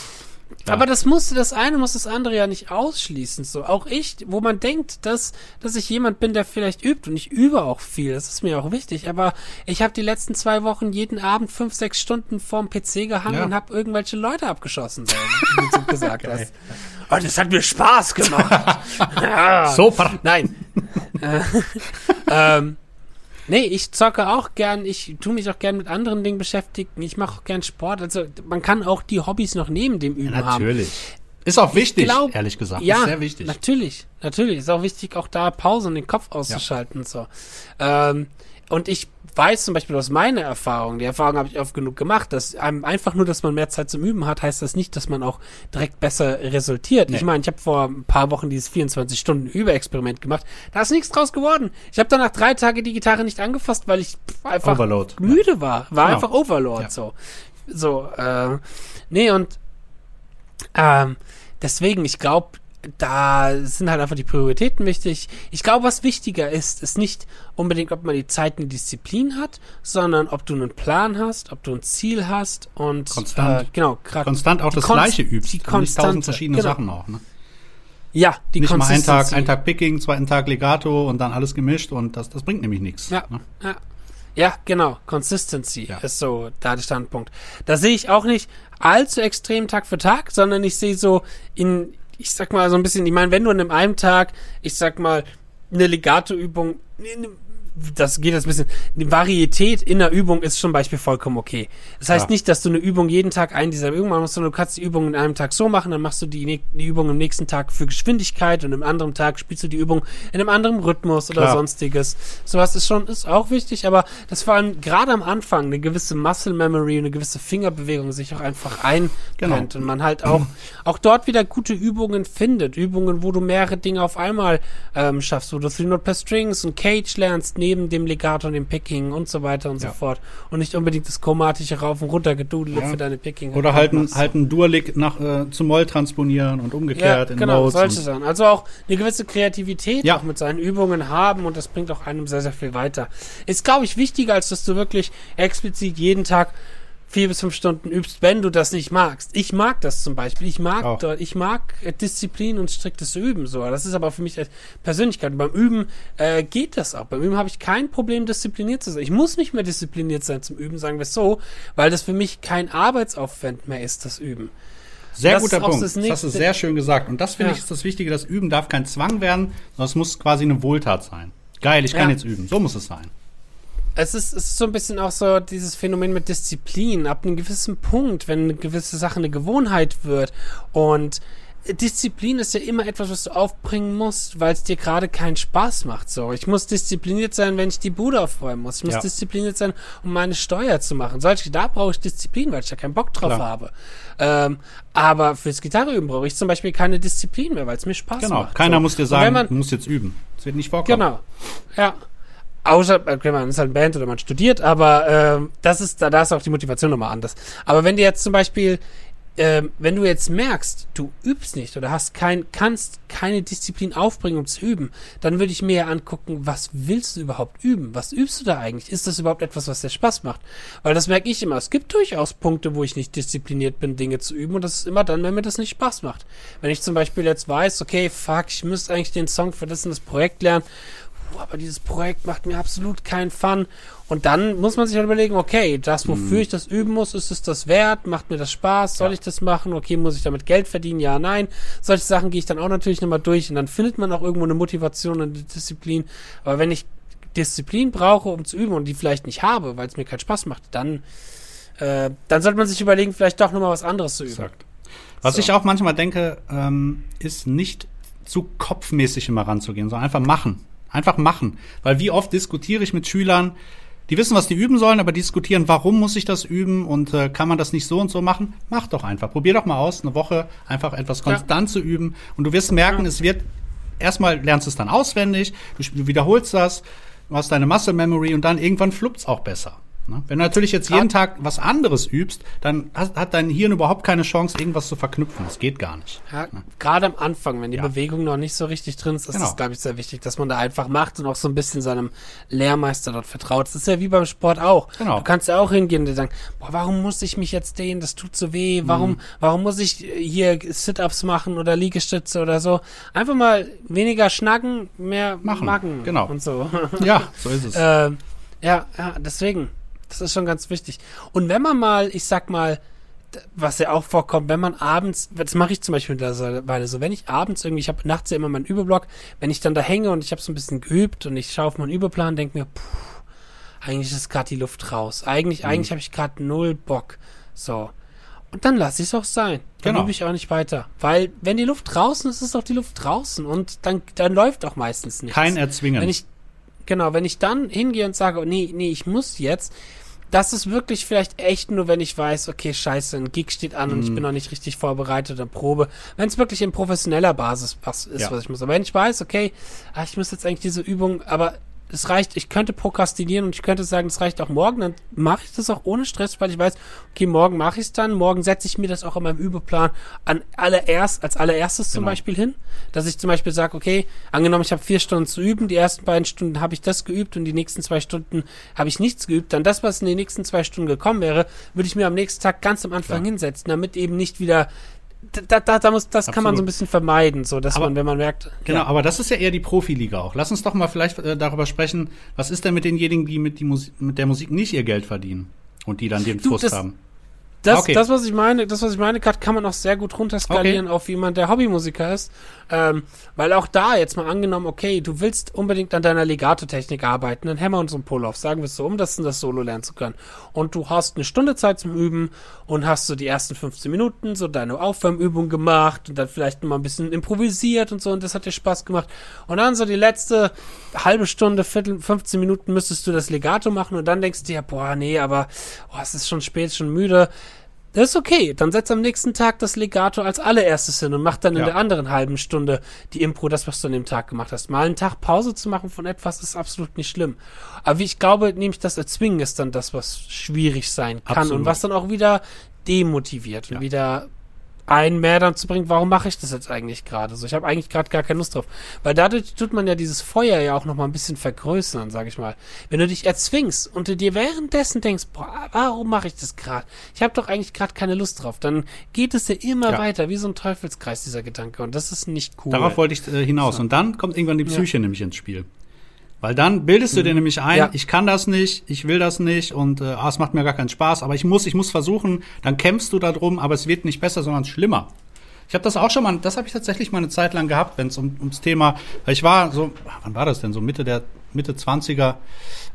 B: Ja.
A: Aber das musste das eine muss das andere ja nicht ausschließen. So auch ich, wo man denkt, dass dass ich jemand bin, der vielleicht übt und ich übe auch viel. Das ist mir auch wichtig. Aber ich habe die letzten zwei Wochen jeden Abend fünf sechs Stunden vorm PC gehangen
B: Ja.
A: und habe irgendwelche Leute abgeschossen, so, wie du gesagt hast. Und es hat mir Spaß gemacht. ja.
B: Super.
A: Nein. äh, ähm, nee, ich zocke auch gern, ich tue mich auch gern mit anderen Dingen beschäftigen. Ich mache auch gern Sport. Also man kann auch die Hobbys noch neben dem Üben haben.
B: Natürlich. Ist auch wichtig,
A: glaub-
B: ehrlich gesagt.
A: Ja,
B: ist sehr wichtig.
A: natürlich, natürlich. Ist auch wichtig, auch da Pause und den Kopf auszuschalten und so. Ähm, und ich weiß zum Beispiel aus meiner Erfahrung, die Erfahrung habe ich oft genug gemacht, dass einem einfach nur, dass man mehr Zeit zum Üben hat, heißt das nicht, dass man auch direkt besser resultiert.
B: Nee.
A: Ich meine, ich habe vor ein paar Wochen dieses 24-Stunden-Überexperiment gemacht. Da ist nichts draus geworden. Ich habe danach drei Tage die Gitarre nicht angefasst, weil ich einfach
B: Overload.
A: müde war. War
B: Genau.
A: einfach Overlord
B: Ja.
A: so. So, äh, nee, und ähm, deswegen, ich glaube, da sind halt einfach die Prioritäten wichtig. Ich glaube, was wichtiger ist, ist nicht unbedingt, ob man die Zeit und die Disziplin hat, sondern ob du einen Plan hast, ob du ein Ziel hast und
B: Konstant.
A: Äh, genau,
B: Konstant auch das
A: Konst-
B: Gleiche übst.
A: Die
B: nicht
A: Konstante,
B: tausend verschiedene
A: genau.
B: Sachen auch. Ne?
A: Ja, die
B: Nicht mal einen Tag, einen Tag Picking, zweiten Tag Legato und dann alles gemischt und das, das bringt nämlich nichts.
A: Ja,
B: Ne?
A: ja. Ja, genau. Consistency
B: Ja.
A: ist so da der Standpunkt. Da sehe ich auch nicht allzu extrem Tag für Tag, sondern ich sehe so in, ich sag mal so ein bisschen, ich meine, wenn du an einem Tag, ich sag mal, eine Legato-Übung, ne, ne, das geht jetzt ein bisschen, die Varietät in der Übung ist zum Beispiel vollkommen okay. Das heißt
B: Ja.
A: nicht, dass du eine Übung jeden Tag einen dieser Übungen machen musst, sondern du kannst die Übung in einem Tag so machen, dann machst du die, ne- die Übung am nächsten Tag für Geschwindigkeit und im anderen Tag spielst du die Übung in einem anderen Rhythmus oder
B: Klar.
A: sonstiges. Sowas ist schon, ist auch wichtig, aber das vor allem gerade am Anfang eine gewisse Muscle Memory, eine gewisse Fingerbewegung sich auch einfach einbrennt
B: Genau.
A: und man halt auch, auch dort wieder gute Übungen findet. Übungen, wo du mehrere Dinge auf einmal ähm, schaffst, wo du Three Note per Strings und Cage lernst, neben dem Legato und dem Picking und so weiter und
B: Ja.
A: so fort. Und nicht unbedingt das chromatische Rauf- und Runtergedudel
B: Ja.
A: für deine Picking.
B: Oder halt ein, halt ein Dual-Lick nach, äh, zum Moll transponieren und umgekehrt in
A: genau,
B: Modes.
A: solche Sachen. Also auch eine gewisse Kreativität
B: Ja.
A: auch mit seinen Übungen haben und das bringt auch einem sehr, sehr viel weiter. Ist, glaube ich, wichtiger, als dass du wirklich explizit jeden Tag vier bis fünf Stunden übst, wenn du das nicht magst. Ich mag das zum Beispiel. Ich mag dort, ich mag äh, Disziplin und striktes Üben so. Das ist aber für mich Persönlichkeit. Und beim Üben äh, geht das auch. Beim Üben habe ich kein Problem, diszipliniert zu sein. Ich muss nicht mehr diszipliniert sein zum Üben, sagen wir es so, weil das für mich kein Arbeitsaufwand mehr ist, das Üben.
B: Sehr
A: Das
B: guter Punkt.
A: das
B: Das, hast du sehr schön gesagt. Und das finde
A: Ja.
B: ich ist das Wichtige. Das Üben darf kein Zwang werden, sondern es muss quasi eine Wohltat sein. Geil, ich kann
A: Ja.
B: jetzt üben. So muss es sein.
A: Es ist, es ist so ein bisschen auch so dieses Phänomen mit Disziplin. Ab einem gewissen Punkt, wenn eine gewisse Sache eine Gewohnheit wird und Disziplin ist ja immer etwas, was du aufbringen musst, weil es dir gerade keinen Spaß macht. So, ich muss diszipliniert sein, wenn ich die Bude aufräumen muss. Ich muss
B: Ja.
A: diszipliniert sein, um meine Steuer zu machen. Solche, da brauche ich Disziplin, weil ich da keinen Bock drauf
B: Klar.
A: habe. Ähm, aber fürs Gitarreüben brauche ich zum Beispiel keine Disziplin mehr, weil es mir Spaß
B: Genau.
A: macht.
B: Keiner
A: so.
B: muss dir sagen,
A: man,
B: du musst jetzt üben. Das wird nicht vorkommen.
A: Genau. Ja. Außer, okay, man ist halt Band oder man studiert, aber ähm, das ist, da, da ist auch die Motivation nochmal anders. Aber wenn du jetzt zum Beispiel, ähm, wenn du jetzt merkst, du übst nicht oder hast kein, kannst keine Disziplin aufbringen, um zu üben, dann würde ich mir ja angucken, was willst du überhaupt üben? Was übst du da eigentlich? Ist das überhaupt etwas, was dir Spaß macht? Weil das merke ich immer. Es gibt durchaus Punkte, wo ich nicht diszipliniert bin, Dinge zu üben und das ist immer dann, wenn mir das nicht Spaß macht. Wenn ich zum Beispiel jetzt weiß, okay, fuck, ich müsste eigentlich den Song für das und das Projekt lernen, aber dieses Projekt macht mir absolut keinen Fun. Und dann muss man sich halt überlegen, okay, das, wofür ich das üben muss, ist es das wert? Macht mir das Spaß? Soll
B: Ja.
A: ich das machen? Okay, muss ich damit Geld verdienen? Ja, nein. Solche Sachen gehe ich dann auch natürlich nochmal durch und dann findet man auch irgendwo eine Motivation und eine Disziplin. Aber wenn ich Disziplin brauche, um zu üben und die vielleicht nicht habe, weil es mir keinen Spaß macht, dann, äh, dann sollte man sich überlegen, vielleicht doch nochmal was anderes zu üben.
B: Exakt. Was
A: So.
B: ich auch manchmal denke, ähm, ist nicht zu kopfmäßig immer ranzugehen, sondern einfach machen. Einfach machen. Weil wie oft diskutiere ich mit Schülern, die wissen, was die üben sollen, aber diskutieren, warum muss ich das üben und äh, kann man das nicht so und so machen? Mach doch einfach. Probier doch mal aus, eine Woche einfach etwas konstant zu üben und du wirst merken,
A: Ja.
B: es wird erstmal lernst du es dann auswendig, du wiederholst das, du hast deine Muscle Memory und dann irgendwann fluppt's auch besser. Ne? Wenn du natürlich jetzt jeden Tag was anderes übst, dann hat, hat dein Hirn überhaupt keine Chance, irgendwas zu verknüpfen. Das geht gar nicht.
A: Ja, gerade am Anfang, wenn die
B: Ja.
A: Bewegung noch nicht so richtig drin ist, ist
B: Genau.
A: es, glaube ich, sehr wichtig, dass man da einfach macht und auch so ein bisschen seinem Lehrmeister dort vertraut. Das ist ja wie beim Sport auch.
B: Genau.
A: Du kannst ja auch hingehen und dir sagen, boah, warum muss ich mich jetzt dehnen? Das tut so weh.
B: Mhm.
A: Warum, warum muss ich äh, hier Sit-Ups machen oder Liegestütze oder so? Einfach mal weniger schnacken, mehr
B: Machen.
A: machen.
B: Genau.
A: Und so.
B: Ja, so ist es.
A: Ähm, ja, ja, deswegen. Das ist schon ganz wichtig. Und wenn man mal, ich sag mal, was ja auch vorkommt, wenn man abends, das mache ich zum Beispiel mittlerweile so, wenn ich abends irgendwie, ich habe nachts ja immer meinen Überblock, wenn ich dann da hänge und ich habe so ein bisschen geübt und ich schaue auf meinen Überplan, denke mir, puh, eigentlich ist gerade die Luft raus. Eigentlich,
B: Mhm.
A: eigentlich habe ich gerade null Bock. So. Und dann lasse ich es auch sein. Dann
B: Genau.
A: übe ich auch nicht weiter. Weil, wenn die Luft draußen ist, ist auch die Luft draußen. Und dann, dann läuft auch meistens nichts.
B: Kein Erzwingen.
A: Wenn ich, genau, wenn ich dann hingehe und sage, oh, nee, nee, ich muss jetzt, das ist wirklich vielleicht echt nur, wenn ich weiß, okay, scheiße, ein Gig steht an und
B: Mhm.
A: ich bin noch nicht richtig vorbereitet oder Probe. Wenn es wirklich in professioneller Basis was ist,
B: Ja.
A: was ich muss. Aber wenn ich weiß, okay, ah, ich muss jetzt eigentlich diese Übung, aber es reicht, ich könnte prokrastinieren und ich könnte sagen, es reicht auch morgen, dann mache ich das auch ohne Stress, weil ich weiß, okay, morgen mache ich es dann, morgen setze ich mir das auch in meinem Übeplan an allererst, als allererstes zum
B: Genau.
A: Beispiel hin, dass ich zum Beispiel sage, okay, angenommen, ich habe vier Stunden zu üben, die ersten beiden Stunden habe ich das geübt und die nächsten zwei Stunden habe ich nichts geübt, dann das, was in den nächsten zwei Stunden gekommen wäre, würde ich mir am nächsten Tag ganz am Anfang
B: Klar.
A: hinsetzen, damit eben nicht wieder da, da, da muss, das kann man
B: Absolut.
A: so ein bisschen vermeiden, so dass
B: Aber-
A: man, wenn man merkt,
B: Genau,
A: ja,
B: aber das ist ja eher die Profiliga auch. Lass uns doch mal vielleicht äh, darüber sprechen, was ist denn mit denjenigen, die mit, die Musik, mit der Musik nicht ihr Geld verdienen und die dann den
A: Du,
B: Frust
A: das-
B: haben?
A: Das,
B: Okay.
A: das, was ich meine, das, was ich meine, gerade kann man auch sehr gut runterskalieren auf jemand, der Hobbymusiker ist. Ähm, weil auch da jetzt mal angenommen, okay, du willst unbedingt an deiner Legato-Technik arbeiten, einen Hammer und so einen Pull-Off, sagen wir es so, um das, das Solo lernen zu können. Und du hast eine Stunde Zeit zum Üben und hast so die ersten 15 Minuten so deine Aufwärmübung gemacht und dann vielleicht mal ein bisschen improvisiert und so und das hat dir Spaß gemacht. Und dann so die letzte halbe Stunde, Viertel, 15 Minuten müsstest du das Legato machen und dann denkst du dir, boah, nee, aber oh, es ist schon spät, schon müde. Das ist okay. Dann setz am nächsten Tag das Legato als allererstes hin und mach dann in
B: Ja.
A: der anderen halben Stunde die Impro, das, was du an dem Tag gemacht hast. Mal einen Tag Pause zu machen von etwas ist absolut nicht schlimm. Aber wie ich glaube, nämlich das Erzwingen ist dann das, was schwierig sein kann
B: Absolut.
A: und was dann auch wieder demotiviert und
B: Ja.
A: wieder einen mehr dann zu bringen, warum mache ich das jetzt eigentlich gerade so? Ich habe eigentlich gerade gar keine Lust drauf. Weil dadurch tut man ja dieses Feuer ja auch noch mal ein bisschen vergrößern, sag ich mal. Wenn du dich erzwingst und du dir währenddessen denkst, boah, warum mache ich das gerade? Ich habe doch eigentlich gerade keine Lust drauf. Dann geht es ja immer
B: Ja.
A: weiter, wie so ein Teufelskreis, dieser Gedanke. Und das ist nicht cool.
B: Darauf wollte ich äh, hinaus.
A: So.
B: Und dann kommt irgendwann die Psyche nämlich ins Spiel. Weil dann bildest du dir nämlich ein,
A: Mhm. Ja.
B: ich kann das nicht, ich will das nicht und äh, ah, es macht mir gar keinen Spaß, aber ich muss, ich muss versuchen, dann kämpfst du darum, aber es wird nicht besser, sondern schlimmer. Ich habe das auch schon mal, das habe ich tatsächlich mal eine Zeit lang gehabt, wenn es um, ums Thema, weil ich war so, wann war das denn, so Mitte der, Mitte 20er,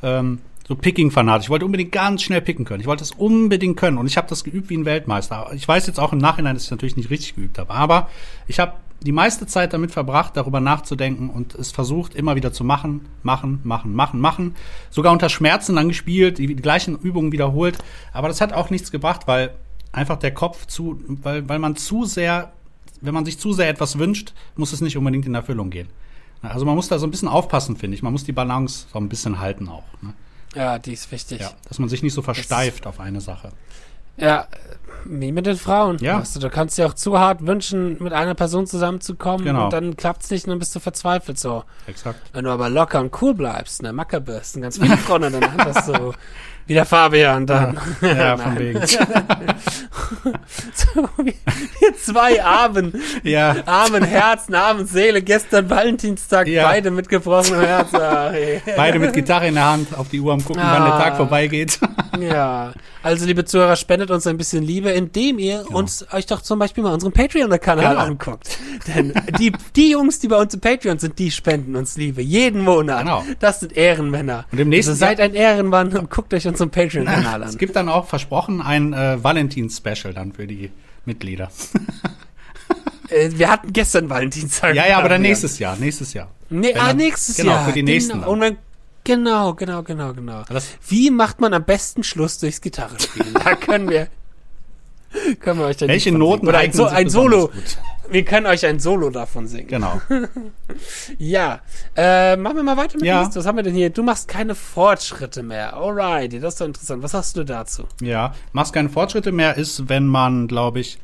B: ähm, so Picking-Fanat. Ich wollte unbedingt ganz schnell picken können. Ich wollte es unbedingt können und ich habe das geübt wie ein Weltmeister. Ich weiß jetzt auch im Nachhinein, dass ich natürlich nicht richtig geübt habe, aber ich habe die meiste Zeit damit verbracht, darüber nachzudenken und es versucht immer wieder zu machen, machen, machen, machen, machen. Sogar unter Schmerzen dann gespielt, die, gleichen Übungen wiederholt. Aber das hat auch nichts gebracht, weil einfach der Kopf zu, weil, weil man zu sehr, wenn man sich zu sehr etwas wünscht, muss es nicht unbedingt in Erfüllung gehen. Also man muss da so ein bisschen aufpassen, finde ich. Man muss die Balance so ein bisschen halten auch. Ne?
A: ja, die ist wichtig.
B: Ja, dass man sich nicht so versteift auf eine Sache.
A: Ja, wie mit den Frauen.
B: Ja.
A: Weißt du, du kannst dir auch zu hart wünschen, mit einer Person zusammenzukommen
B: Genau.
A: und dann klappt's nicht und dann bist du verzweifelt so.
B: Exakt.
A: Wenn du aber locker und cool bleibst, ne, Macker bist und ganz viele Frauen deiner Hand hast, so wie der Fabian dann.
B: Ja, von
A: Nein.
B: wegen.
A: so, wir, wir zwei armen,
B: Ja,
A: armen Herzen, armen Seele, gestern Valentinstag,
B: Ja.
A: beide mit gebrochenem Herz. Ach, ey.
B: beide mit Gitarre in der Hand, auf die Uhr am gucken, wann der
A: Ah.
B: Tag vorbeigeht.
A: Ja, also liebe Zuhörer, spendet uns ein bisschen Liebe, indem ihr uns euch doch zum Beispiel mal unseren Patreon-Kanal
B: Genau.
A: anguckt. Denn die, die Jungs, die bei uns im Patreon sind, die spenden uns Liebe. Jeden Monat.
B: Genau.
A: Das sind Ehrenmänner.
B: Und im nächsten
A: also seid ein Ehrenmann und guckt euch unseren Patreon-Kanal
B: Es
A: an.
B: gibt dann auch versprochen ein äh, Valentins-Special dann für die Mitglieder.
A: Äh, wir hatten gestern Valentinstag.
B: Ja, ja, aber dann nächstes Jahr, nächstes Jahr.
A: Nee, ah, nächstes
B: genau,
A: Jahr.
B: für die nächsten
A: Genau,
B: dann.
A: und dann, genau, genau, genau, genau.
B: Das-
A: Wie macht man am besten Schluss durchs Gitarrespielen? da können wir, können wir euch dann
B: Welche Noten.
A: Oder ein, so, ein Solo. Wir können euch ein Solo davon singen.
B: Genau.
A: Ja, äh, machen wir mal weiter mit
B: Ja.
A: der Liste. Was haben wir denn hier? Du machst keine Fortschritte mehr. Alrighty, das ist doch interessant. Was hast du dazu?
B: Ja, machst keine Fortschritte mehr ist, wenn man, glaube ich,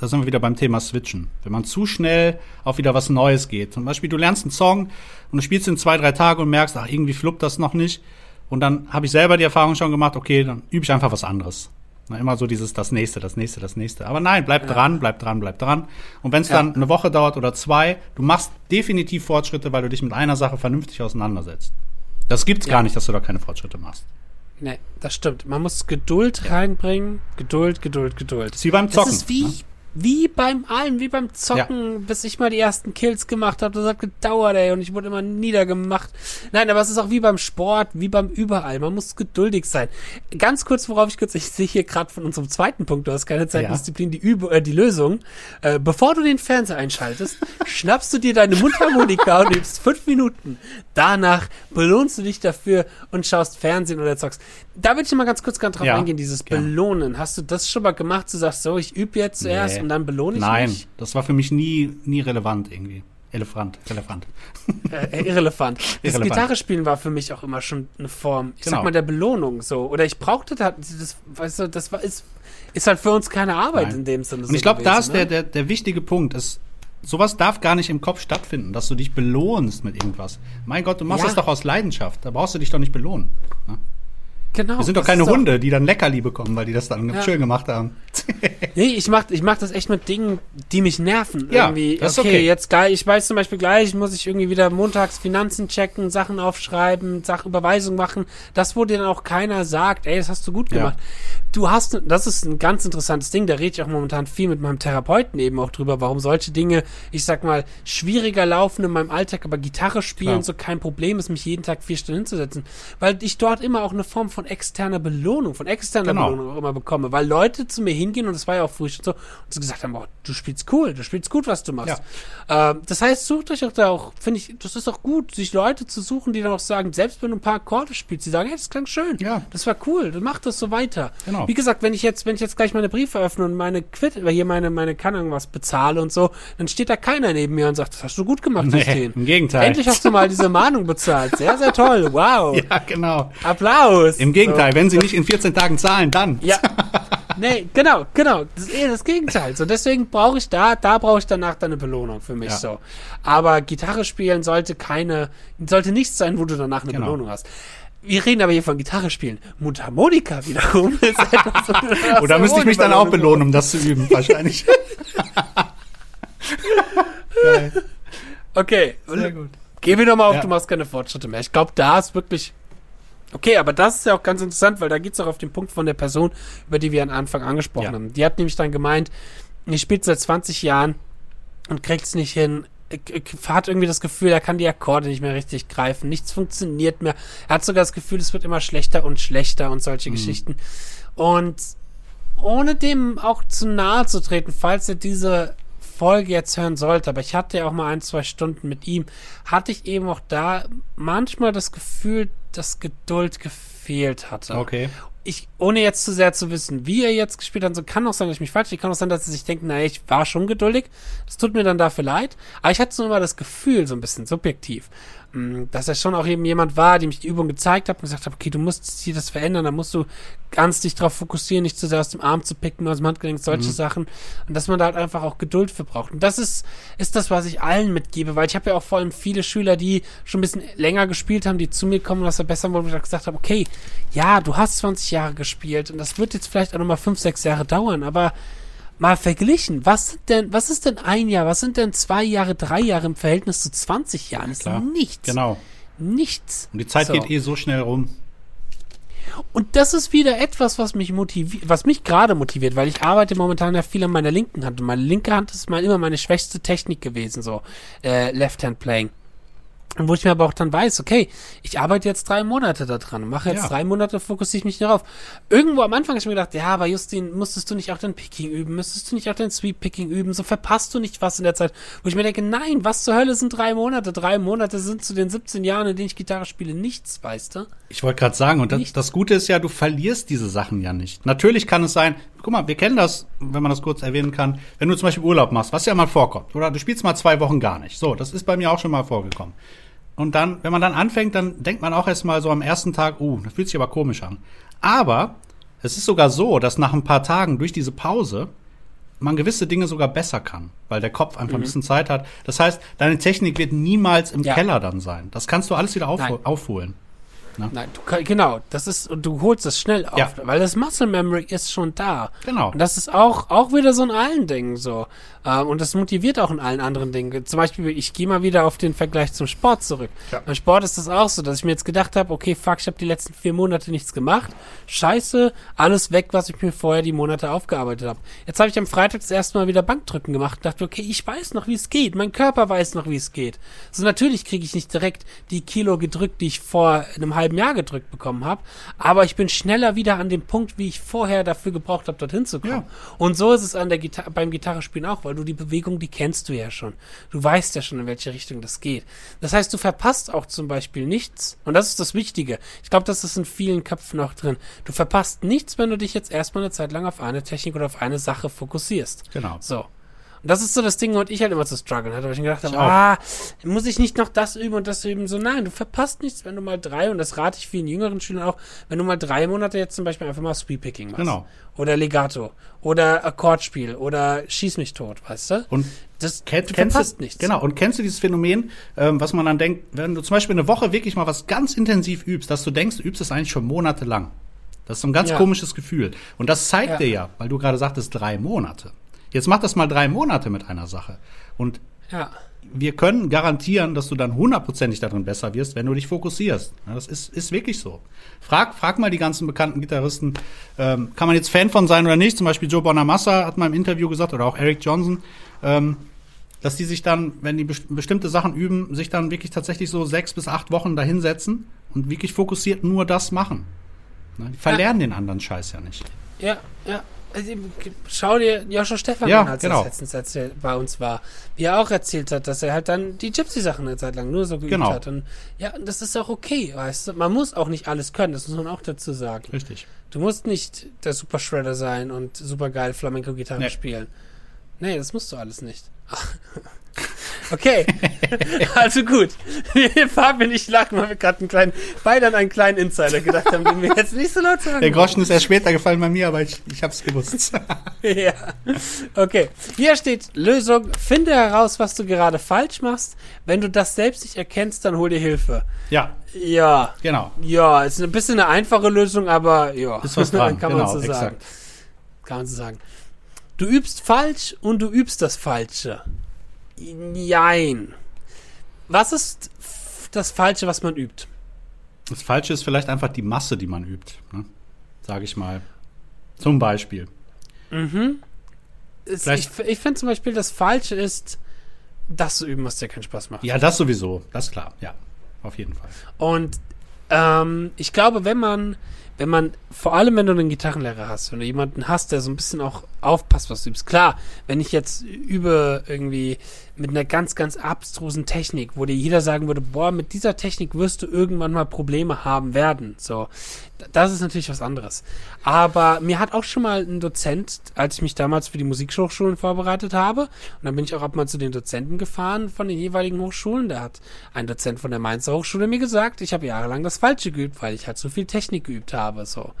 B: da sind wir wieder beim Thema Switchen. Wenn man zu schnell auf wieder was Neues geht. Zum Beispiel, du lernst einen Song und du spielst ihn zwei, drei Tage und merkst, ach, irgendwie fluppt das noch nicht. Und dann habe ich selber die Erfahrung schon gemacht, okay, dann übe ich einfach was anderes. Na, immer so dieses, das nächste, das nächste, das nächste. Aber nein, bleib dran, bleib dran, bleib dran. Und wenn es
A: Ja.
B: dann eine Woche dauert oder zwei, du machst definitiv Fortschritte, weil du dich mit einer Sache vernünftig auseinandersetzt. Das gibt's
A: Ja.
B: gar nicht, dass du da keine Fortschritte machst.
A: Nee, das stimmt. Man muss Geduld reinbringen. Geduld, Geduld, Geduld.
B: Das ist wie beim Zocken.
A: Das ist wie,
B: ne?
A: Wie beim allen, wie beim Zocken, bis ich mal die ersten Kills gemacht habe. Das hat gedauert, ey, und ich wurde immer niedergemacht. Nein, aber es ist auch wie beim Sport, wie beim überall. Man muss geduldig sein. Ganz kurz, worauf ich kurz, ich sehe hier gerade von unserem zweiten Punkt, du hast keine Zeitdisziplin, die, Übung, äh, die Lösung. Äh, bevor du den Fernseher einschaltest, schnappst du dir deine Mundharmonika und übst fünf Minuten. Danach belohnst du dich dafür und schaust Fernsehen oder zockst. Da würde ich mal ganz kurz ganz drauf
B: Ja,
A: eingehen, dieses. Belohnen. Hast du das schon mal gemacht? Du sagst so, ich übe jetzt zuerst
B: Nee.
A: Und dann belohne ich
B: Nein,
A: mich?
B: das war für mich nie, nie relevant irgendwie. Elefant, Elefant.
A: Äh, irrelevant. Das
B: Irrelevant.
A: Gitarrespielen war für mich auch immer schon eine Form, ich
B: Genau.
A: sag mal, der Belohnung so. Oder ich brauchte das, das weißt du, das war, ist, ist halt für uns keine Arbeit
B: Nein.
A: in dem Sinne.
B: Und ich glaube, da ist
A: gewesen,
B: der,
A: ne?
B: der, der wichtige Punkt. Ist, sowas darf gar nicht im Kopf stattfinden, dass du dich belohnst mit irgendwas. Mein Gott, du machst
A: Ja.
B: das doch aus Leidenschaft. Da brauchst du dich doch nicht belohnen.
A: Genau.
B: Wir sind doch keine Hunde, die dann Leckerli bekommen, weil die das dann
A: Ja.
B: schön gemacht haben.
A: nee, ich mach, ich mach das echt mit Dingen, die mich nerven.
B: Ja,
A: irgendwie.
B: Das okay, ist
A: okay, jetzt geil. Ich weiß zum Beispiel gleich, muss ich irgendwie wieder montags Finanzen checken, Sachen aufschreiben, Sach Überweisung machen. Das, wo dir dann auch keiner sagt, ey, das hast du gut gemacht. Ja. Du hast, das ist ein ganz interessantes Ding, da rede ich auch momentan viel mit meinem Therapeuten eben auch drüber, warum solche Dinge, ich sag mal, schwieriger laufen in meinem Alltag, aber Gitarre spielen
B: Klar.
A: so kein Problem ist, mich jeden Tag vier Stunden hinzusetzen. Weil ich dort immer auch eine Form von externer Belohnung, von externer
B: genau.
A: Belohnung auch immer bekomme, weil Leute zu mir hingehen und das war 2 auf und so, und sie gesagt haben, oh, du spielst cool, du spielst gut, was du machst. Ja. Ähm, das heißt, sucht euch auch da auch, finde ich, das ist auch gut, sich Leute zu suchen, die dann auch sagen, selbst wenn du ein paar Akkorde spielst, sie sagen, hey, das klang schön,
B: ja.
A: das war cool, dann mach das so weiter.
B: Genau.
A: Wie gesagt, wenn ich jetzt, wenn ich jetzt gleich meine Briefe öffne und meine Quitt, weil äh, hier meine, meine kann irgendwas bezahle und so, dann steht da keiner neben mir und sagt, das hast du gut gemacht,
B: nee,
A: System.
B: Im Gegenteil.
A: Endlich hast du mal diese Mahnung bezahlt. Sehr, sehr toll. Wow.
B: Ja, genau.
A: Applaus.
B: Im Gegenteil, so. wenn sie nicht in 14 Tagen zahlen, dann.
A: Ja. Nee, genau, genau. Das ist eher das Gegenteil. So, deswegen brauche ich da, da brauche ich danach dann eine Belohnung für mich
B: Ja.
A: so. Aber Gitarre spielen sollte keine, sollte nichts sein, wo du danach eine
B: Genau.
A: Belohnung hast. Wir reden aber hier von Gitarre spielen. Mundharmonika wiederum ist etwas,
B: Oder
A: so
B: müsste ich mich dann auch belohnen, um das zu üben, wahrscheinlich.
A: Okay,
B: Sehr gut.
A: Geh wieder mal auf,
B: Ja.
A: du machst keine Fortschritte mehr. Ich glaube, da ist wirklich. Okay, aber das ist ja auch ganz interessant, weil da geht's auch auf den Punkt von der Person, über die wir am Anfang angesprochen
B: Ja.
A: haben. Die hat nämlich dann gemeint, ich spielt seit 20 Jahren und kriegt's nicht hin. Ich, ich hat irgendwie das Gefühl, er kann die Akkorde nicht mehr richtig greifen. Nichts funktioniert mehr. Er hat sogar das Gefühl, es wird immer schlechter und schlechter und solche Geschichten. Und ohne dem auch zu nahe zu treten, falls er diese Folge jetzt hören sollte, aber ich hatte ja auch mal ein, zwei Stunden mit ihm, hatte ich eben auch da manchmal das Gefühl, dass Geduld gefehlt hatte.
B: Okay.
A: Ich, ohne jetzt zu sehr zu wissen, wie er jetzt gespielt hat, so kann auch sein, dass ich mich falsch, liege, kann auch sein, dass sie sich denken, naja, ich war schon geduldig. Das tut mir dann dafür leid. Aber ich hatte so immer das Gefühl, so ein bisschen subjektiv, dass er schon auch eben jemand war, dem ich die Übung gezeigt habe und gesagt habe, okay, du musst hier das verändern, da musst du ganz dich drauf fokussieren, nicht zu sehr aus dem Arm zu picken, aus dem Handgelenk, solche Sachen. Und dass man da halt einfach auch Geduld für braucht. Und das ist, ist das, was ich allen mitgebe, weil ich habe ja auch vor allem viele Schüler, die schon ein bisschen länger gespielt haben, die zu mir kommen und das verbessern wollen, wo ich gesagt habe, okay, ja, du hast 20 Jahre gespielt und das wird jetzt vielleicht auch nochmal 5, 6 Jahre dauern, aber mal verglichen, was sind denn, was ist denn ein Jahr, was sind denn zwei Jahre, drei Jahre im Verhältnis zu 20 Jahren? Das
B: Klar.
A: ist nichts.
B: Genau.
A: Nichts.
B: Und die Zeit
A: So.
B: geht eh so schnell rum.
A: Und das ist wieder etwas, was mich motiviert, was mich gerade motiviert, weil ich arbeite momentan ja viel an meiner linken Hand. Und meine linke Hand ist mal immer meine schwächste Technik gewesen, so äh, Left-Hand Playing. Und wo ich mir aber auch dann weiß, okay, ich arbeite jetzt drei Monate da dran, mache jetzt
B: Ja.
A: drei Monate, fokussiere ich mich darauf. Irgendwo am Anfang habe ich mir gedacht, ja, aber Justin, musstest du nicht auch dein Picking üben? Müsstest du nicht auch dein Sweep-Picking üben? So verpasst du nicht was in der Zeit. Wo ich mir denke, nein, was zur Hölle sind drei Monate? Drei Monate sind zu den 17 Jahren, in denen ich Gitarre spiele, nichts, weißt du?
B: Ich wollte gerade sagen, und das, das Gute ist ja, du verlierst diese Sachen ja nicht. Natürlich kann es sein, guck mal, wir kennen das, wenn man das kurz erwähnen kann, wenn du zum Beispiel Urlaub machst, was ja mal vorkommt, oder du spielst mal zwei Wochen gar nicht. So, das ist bei mir auch schon mal vorgekommen. Und dann, wenn man dann anfängt, dann denkt man auch erst mal so am ersten Tag, uh, das fühlt sich aber komisch an. Aber es ist sogar so, dass nach ein paar Tagen durch diese Pause man gewisse Dinge sogar besser kann, weil der Kopf einfach ein bisschen Zeit hat. Das heißt, deine Technik wird niemals im
A: Ja.
B: Keller dann sein. Das kannst du alles wieder
A: Nein.
B: aufholen.
A: Nein, du, genau, das ist, und du holst es schnell auf,
B: Ja.
A: weil das Muscle Memory ist schon da.
B: Genau.
A: Und das ist auch, auch wieder so in allen Dingen so. Ähm, und das motiviert auch in allen anderen Dingen. Zum Beispiel, ich gehe mal wieder auf den Vergleich zum Sport zurück.
B: Ja.
A: Beim Sport ist das auch so, dass ich mir jetzt gedacht habe, okay, fuck, ich habe die letzten vier Monate nichts gemacht. Scheiße, alles weg, was ich mir vorher die Monate aufgearbeitet habe. Jetzt habe ich am Freitag das erste Mal wieder Bankdrücken gemacht und dachte, okay, ich weiß noch, wie es geht. Mein Körper weiß noch, wie es geht. So natürlich kriege ich nicht direkt die Kilo gedrückt, die ich vor einem halben Jahr gedrückt bekommen habe, aber ich bin schneller wieder an dem Punkt, wie ich vorher dafür gebraucht habe, dorthin zu kommen.
B: Ja.
A: Und so ist es an der Gita beim Gitarrespielen auch, weil du die Bewegung, die kennst du ja schon. Du weißt ja schon, in welche Richtung das geht. Das heißt, du verpasst auch zum Beispiel nichts. Und das ist das Wichtige. Ich glaube, das ist in vielen Köpfen auch drin. Du verpasst nichts, wenn du dich jetzt erstmal eine Zeit lang auf eine Technik oder auf eine Sache fokussierst.
B: Genau.
A: So. Und das ist so das Ding, und ich halt immer zu strugglen hatte, weil ich mir gedacht habe, ah, muss ich nicht noch das üben und das üben? So, nein, du verpasst nichts, wenn du mal drei, und das rate ich vielen jüngeren Schülern auch, wenn du mal drei Monate jetzt zum Beispiel einfach mal Sweep-Picking machst.
B: Genau.
A: Oder Legato. Oder Akkordspiel. Oder Schieß mich tot, weißt du?
B: Und
A: das,
B: Kenn,
A: du
B: kennst
A: verpasst
B: du,
A: nichts.
B: Genau, und kennst du dieses Phänomen, ähm, was man dann denkt, wenn du zum Beispiel eine Woche wirklich mal was ganz intensiv übst, dass du denkst, du übst es eigentlich schon monatelang. Das ist so ein ganz
A: Ja.
B: komisches Gefühl. Und das zeigt
A: Ja.
B: dir ja, weil du gerade sagtest, drei Monate. Jetzt mach das mal drei Monate mit einer Sache. Und
A: Ja.
B: wir können garantieren, dass du dann hundertprozentig darin besser wirst, wenn du dich fokussierst. Ja, das ist, ist wirklich so. Frag, frag mal die ganzen bekannten Gitarristen, ähm, kann man jetzt Fan von sein oder nicht? Zum Beispiel Joe Bonamassa hat mal im Interview gesagt, oder auch Eric Johnson, ähm, dass die sich dann, wenn die best bestimmte Sachen üben, sich dann wirklich tatsächlich so sechs bis acht Wochen dahinsetzen und wirklich fokussiert nur das machen. Ne? Die verlernen den anderen Scheiß ja nicht.
A: Ja, ja. Also, schau dir Joshua Stefan
B: Ja,
A: an, als
B: genau.
A: er letztens erzählt, bei uns war. Wie er auch erzählt hat, dass er halt dann die Gypsy-Sachen eine Zeit lang nur so geübt
B: Genau.
A: hat. Und ja, das ist auch okay, weißt du. Man muss auch nicht alles können, das muss man auch dazu sagen.
B: Richtig.
A: Du musst nicht der Super Shredder sein und super geil Flamenco-Gitarre
B: Nee.
A: spielen. Nee, das musst du alles nicht. Okay, also gut. Fabian, ich weil wir gerade einen kleinen, beide an einen kleinen Insider gedacht haben, den wir jetzt nicht so laut sagen.
B: Der Groschen ist erst später gefallen bei mir, aber ich, ich hab's gewusst.
A: Ja. Okay. Hier steht Lösung. Finde heraus, was du gerade falsch machst. Wenn du das selbst nicht erkennst, dann hol dir Hilfe.
B: ja,
A: Ja.
B: genau.
A: Ja, ist ein bisschen eine einfache Lösung, aber ja.
B: Ist was dran,
A: Kann man
B: genau,
A: so sagen.
B: exakt.
A: Kann man so sagen. Du übst falsch und du übst das Falsche. Jein. Was ist das Falsche, was man übt?
B: Das Falsche ist vielleicht einfach die Masse, die man übt. Ne? Sage ich mal. Zum Beispiel.
A: Es-
B: Vielleicht-
A: ich ich finde zum Beispiel, das Falsche ist, das zu üben, was dir keinen Spaß macht.
B: Ja, das sowieso. Das ist klar. Ja, auf jeden Fall.
A: Und ähm, ich glaube, wenn man, wenn man, vor allem wenn du einen Gitarrenlehrer hast, wenn du jemanden hast, der so ein bisschen auch aufpasst, was du übst. Klar, wenn ich jetzt übe irgendwie mit einer ganz, ganz abstrusen Technik, wo dir jeder sagen würde, boah, mit dieser Technik wirst du irgendwann mal Probleme haben werden. So, das ist natürlich was anderes. Aber mir hat auch schon mal ein Dozent, als ich mich damals für die Musikhochschulen vorbereitet habe, und dann bin ich auch ab mal zu den Dozenten gefahren von den jeweiligen Hochschulen, da hat ein Dozent von der Mainzer Hochschule mir gesagt, ich habe jahrelang das Falsche geübt, weil ich halt so viel Technik geübt habe, so.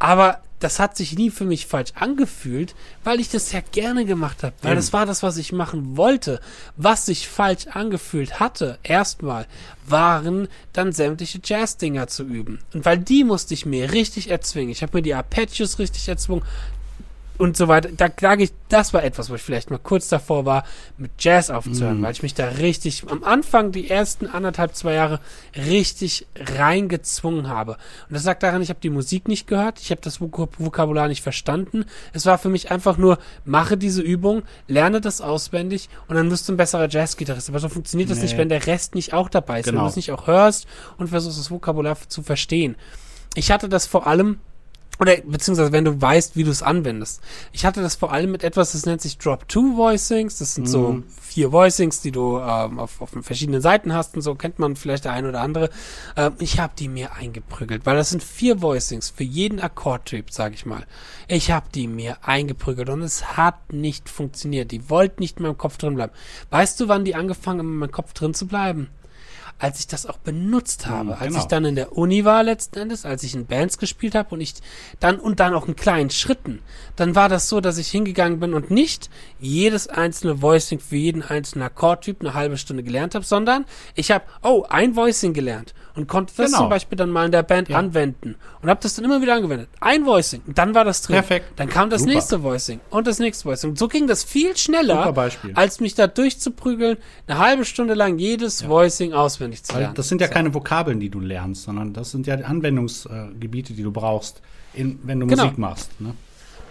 A: Aber das hat sich nie für mich falsch angefühlt, weil ich das ja gerne gemacht habe. Weil
B: Eben.
A: das war das, was ich machen wollte. Was sich falsch angefühlt hatte, erstmal, waren dann sämtliche Jazz-Dinger zu üben. Und weil die musste ich mir richtig erzwingen. Ich habe mir die Arpeggios richtig erzwungen und so weiter. Da sage ich, das war etwas, wo ich vielleicht mal kurz davor war, mit Jazz aufzuhören, weil ich mich da richtig am Anfang die ersten anderthalb, zwei Jahre richtig reingezwungen habe. Und das sagt daran, ich habe die Musik nicht gehört, ich habe das Vok Vokabular nicht verstanden. Es war für mich einfach nur, mache diese Übung, lerne das auswendig und dann wirst du ein besserer Jazzgitarrist. Aber so funktioniert das
B: Nee.
A: nicht, wenn der Rest nicht auch dabei ist, wenn
B: Genau.
A: du es nicht auch hörst und versuchst, das Vokabular zu verstehen. Ich hatte das vor allem oder beziehungsweise wenn du weißt, wie du es anwendest. Ich hatte das vor allem mit etwas, das nennt sich Drop-Two-Voicings. Das sind so
B: Mhm.
A: vier Voicings, die du ähm, auf, auf verschiedenen Seiten hast und so kennt man vielleicht der ein oder andere. Ähm, ich habe die mir eingeprügelt, weil das sind vier Voicings für jeden Akkordtyp, sag ich mal. Ich habe die mir eingeprügelt und es hat nicht funktioniert. Die wollten nicht in meinem Kopf drin bleiben. Weißt du, wann die angefangen haben, in meinem Kopf drin zu bleiben? Als ich das auch benutzt habe, als
B: genau.
A: ich dann in der Uni war letzten Endes, als ich in Bands gespielt habe und ich dann und dann auch in kleinen Schritten, dann war das so, dass ich hingegangen bin und nicht jedes einzelne Voicing für jeden einzelnen Akkordtyp eine halbe Stunde gelernt habe, sondern ich habe, oh, ein Voicing gelernt und konnte das
B: Genau.
A: zum Beispiel dann mal in der Band
B: Ja.
A: anwenden und habe das dann immer wieder angewendet. Ein Voicing, und dann war das drin.
B: Perfekt.
A: Dann kam das
B: Super.
A: nächste Voicing und das nächste Voicing. Und so ging das viel schneller, als mich da durchzuprügeln, eine halbe Stunde lang jedes Voicing auswendig zu
B: Weil
A: lernen.
B: das sind ja keine Vokabeln, die du lernst, sondern das sind ja die Anwendungsgebiete, die du brauchst, in, wenn du
A: Genau.
B: Musik machst. Ne?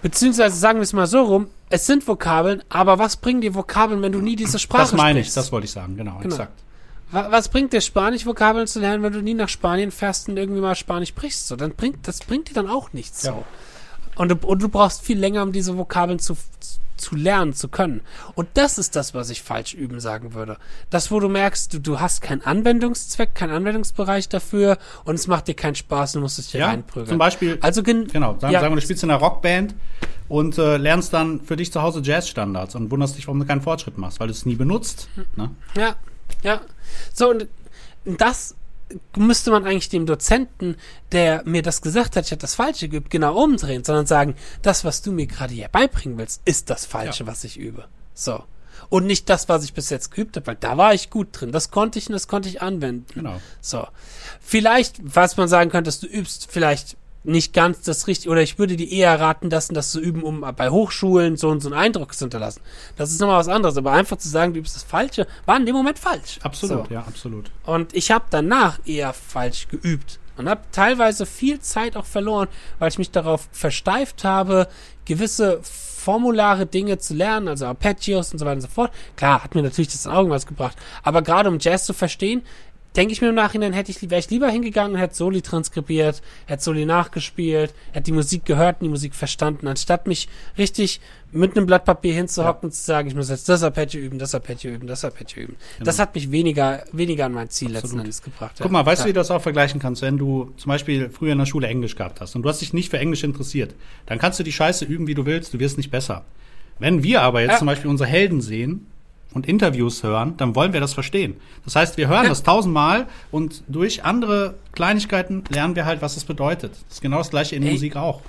A: Beziehungsweise sagen wir es mal so rum, es sind Vokabeln, aber was bringen dir Vokabeln, wenn du nie diese Sprache
B: Das meine ich,
A: sprichst?
B: das wollte ich sagen, genau,
A: Genau.
B: exakt.
A: Wa- Was bringt dir Spanisch-Vokabeln zu lernen, wenn du nie nach Spanien fährst und irgendwie mal Spanisch sprichst? So, dann bringt, das bringt dir dann auch nichts.
B: Ja.
A: So. Und, du, und du brauchst viel länger, um diese Vokabeln zu, zu lernen zu können. Und das ist das, was ich falsch üben sagen würde. Das, wo du merkst, du, du hast keinen Anwendungszweck, keinen Anwendungsbereich dafür und es macht dir keinen Spaß, du musst es dir
B: Ja,
A: reinprügeln.
B: zum Beispiel,
A: Also gen
B: genau, sagen,
A: ja,
B: sagen wir, du spielst in einer Rockband und äh, lernst dann für dich zu Hause Jazzstandards und wunderst dich, warum du keinen Fortschritt machst, weil du es nie benutzt. Ne?
A: Ja, ja. So, und das müsste man eigentlich dem Dozenten, der mir das gesagt hat, ich habe das Falsche geübt, genau umdrehen, sondern sagen, das, was du mir gerade hier beibringen willst, ist das Falsche, was ich übe. So. Und nicht das, was ich bis jetzt geübt habe, weil da war ich gut drin. Das konnte ich und das konnte ich anwenden.
B: Genau.
A: So. Vielleicht, was man sagen könnte, ist, du übst vielleicht nicht ganz das richtige, oder ich würde dir eher raten, das, das zu üben, um bei Hochschulen so, so einen Eindruck zu hinterlassen. Das ist nochmal was anderes, aber einfach zu sagen, du übst das Falsche, war in dem Moment falsch.
B: Absolut,
A: So.
B: ja, absolut.
A: Und ich habe danach eher falsch geübt und habe teilweise viel Zeit auch verloren, weil ich mich darauf versteift habe, gewisse formulare Dinge zu lernen, also Arpeggios und so weiter und so fort. Klar, hat mir natürlich das in Augen was gebracht, aber gerade um Jazz zu verstehen, denke ich mir im Nachhinein, hätte ich, wäre ich lieber hingegangen und hätte Soli transkribiert, hätte Soli nachgespielt, hätte die Musik gehört und die Musik verstanden, anstatt mich richtig mit einem Blatt Papier hinzuhocken und zu sagen, ich muss jetzt das Arpeggio üben, das Arpeggio üben, das Arpeggio üben. Das hat mich weniger, weniger an mein Ziel letzten
B: Absolut.
A: Endes gebracht.
B: Guck mal, weißt du,
A: ja.
B: wie du das auch vergleichen kannst, wenn du zum Beispiel früher in der Schule Englisch gehabt hast und du hast dich nicht für Englisch interessiert, dann kannst du die Scheiße üben, wie du willst, du wirst nicht besser. Wenn wir aber jetzt
A: Ja.
B: zum Beispiel unsere Helden sehen und Interviews hören, dann wollen wir das verstehen. Das heißt, wir hören
A: Ja.
B: das tausendmal und durch andere Kleinigkeiten lernen wir halt, was es bedeutet. Das ist genau das gleiche in
A: Ey.
B: Musik auch.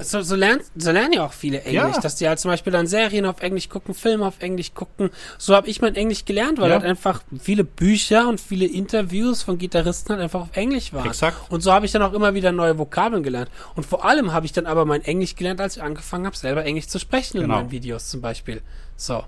A: So, so, lernen, so lernen ja auch viele Englisch,
B: Ja.
A: dass die halt zum Beispiel dann Serien auf Englisch gucken, Filme auf Englisch gucken. So habe ich mein Englisch gelernt, weil
B: Ja.
A: halt einfach viele Bücher und viele Interviews von Gitarristen halt einfach auf Englisch waren.
B: Exakt.
A: Und so habe ich dann auch immer wieder neue Vokabeln gelernt. Und vor allem habe ich dann aber mein Englisch gelernt, als ich angefangen habe, selber Englisch zu sprechen in
B: Genau.
A: meinen Videos zum Beispiel. So.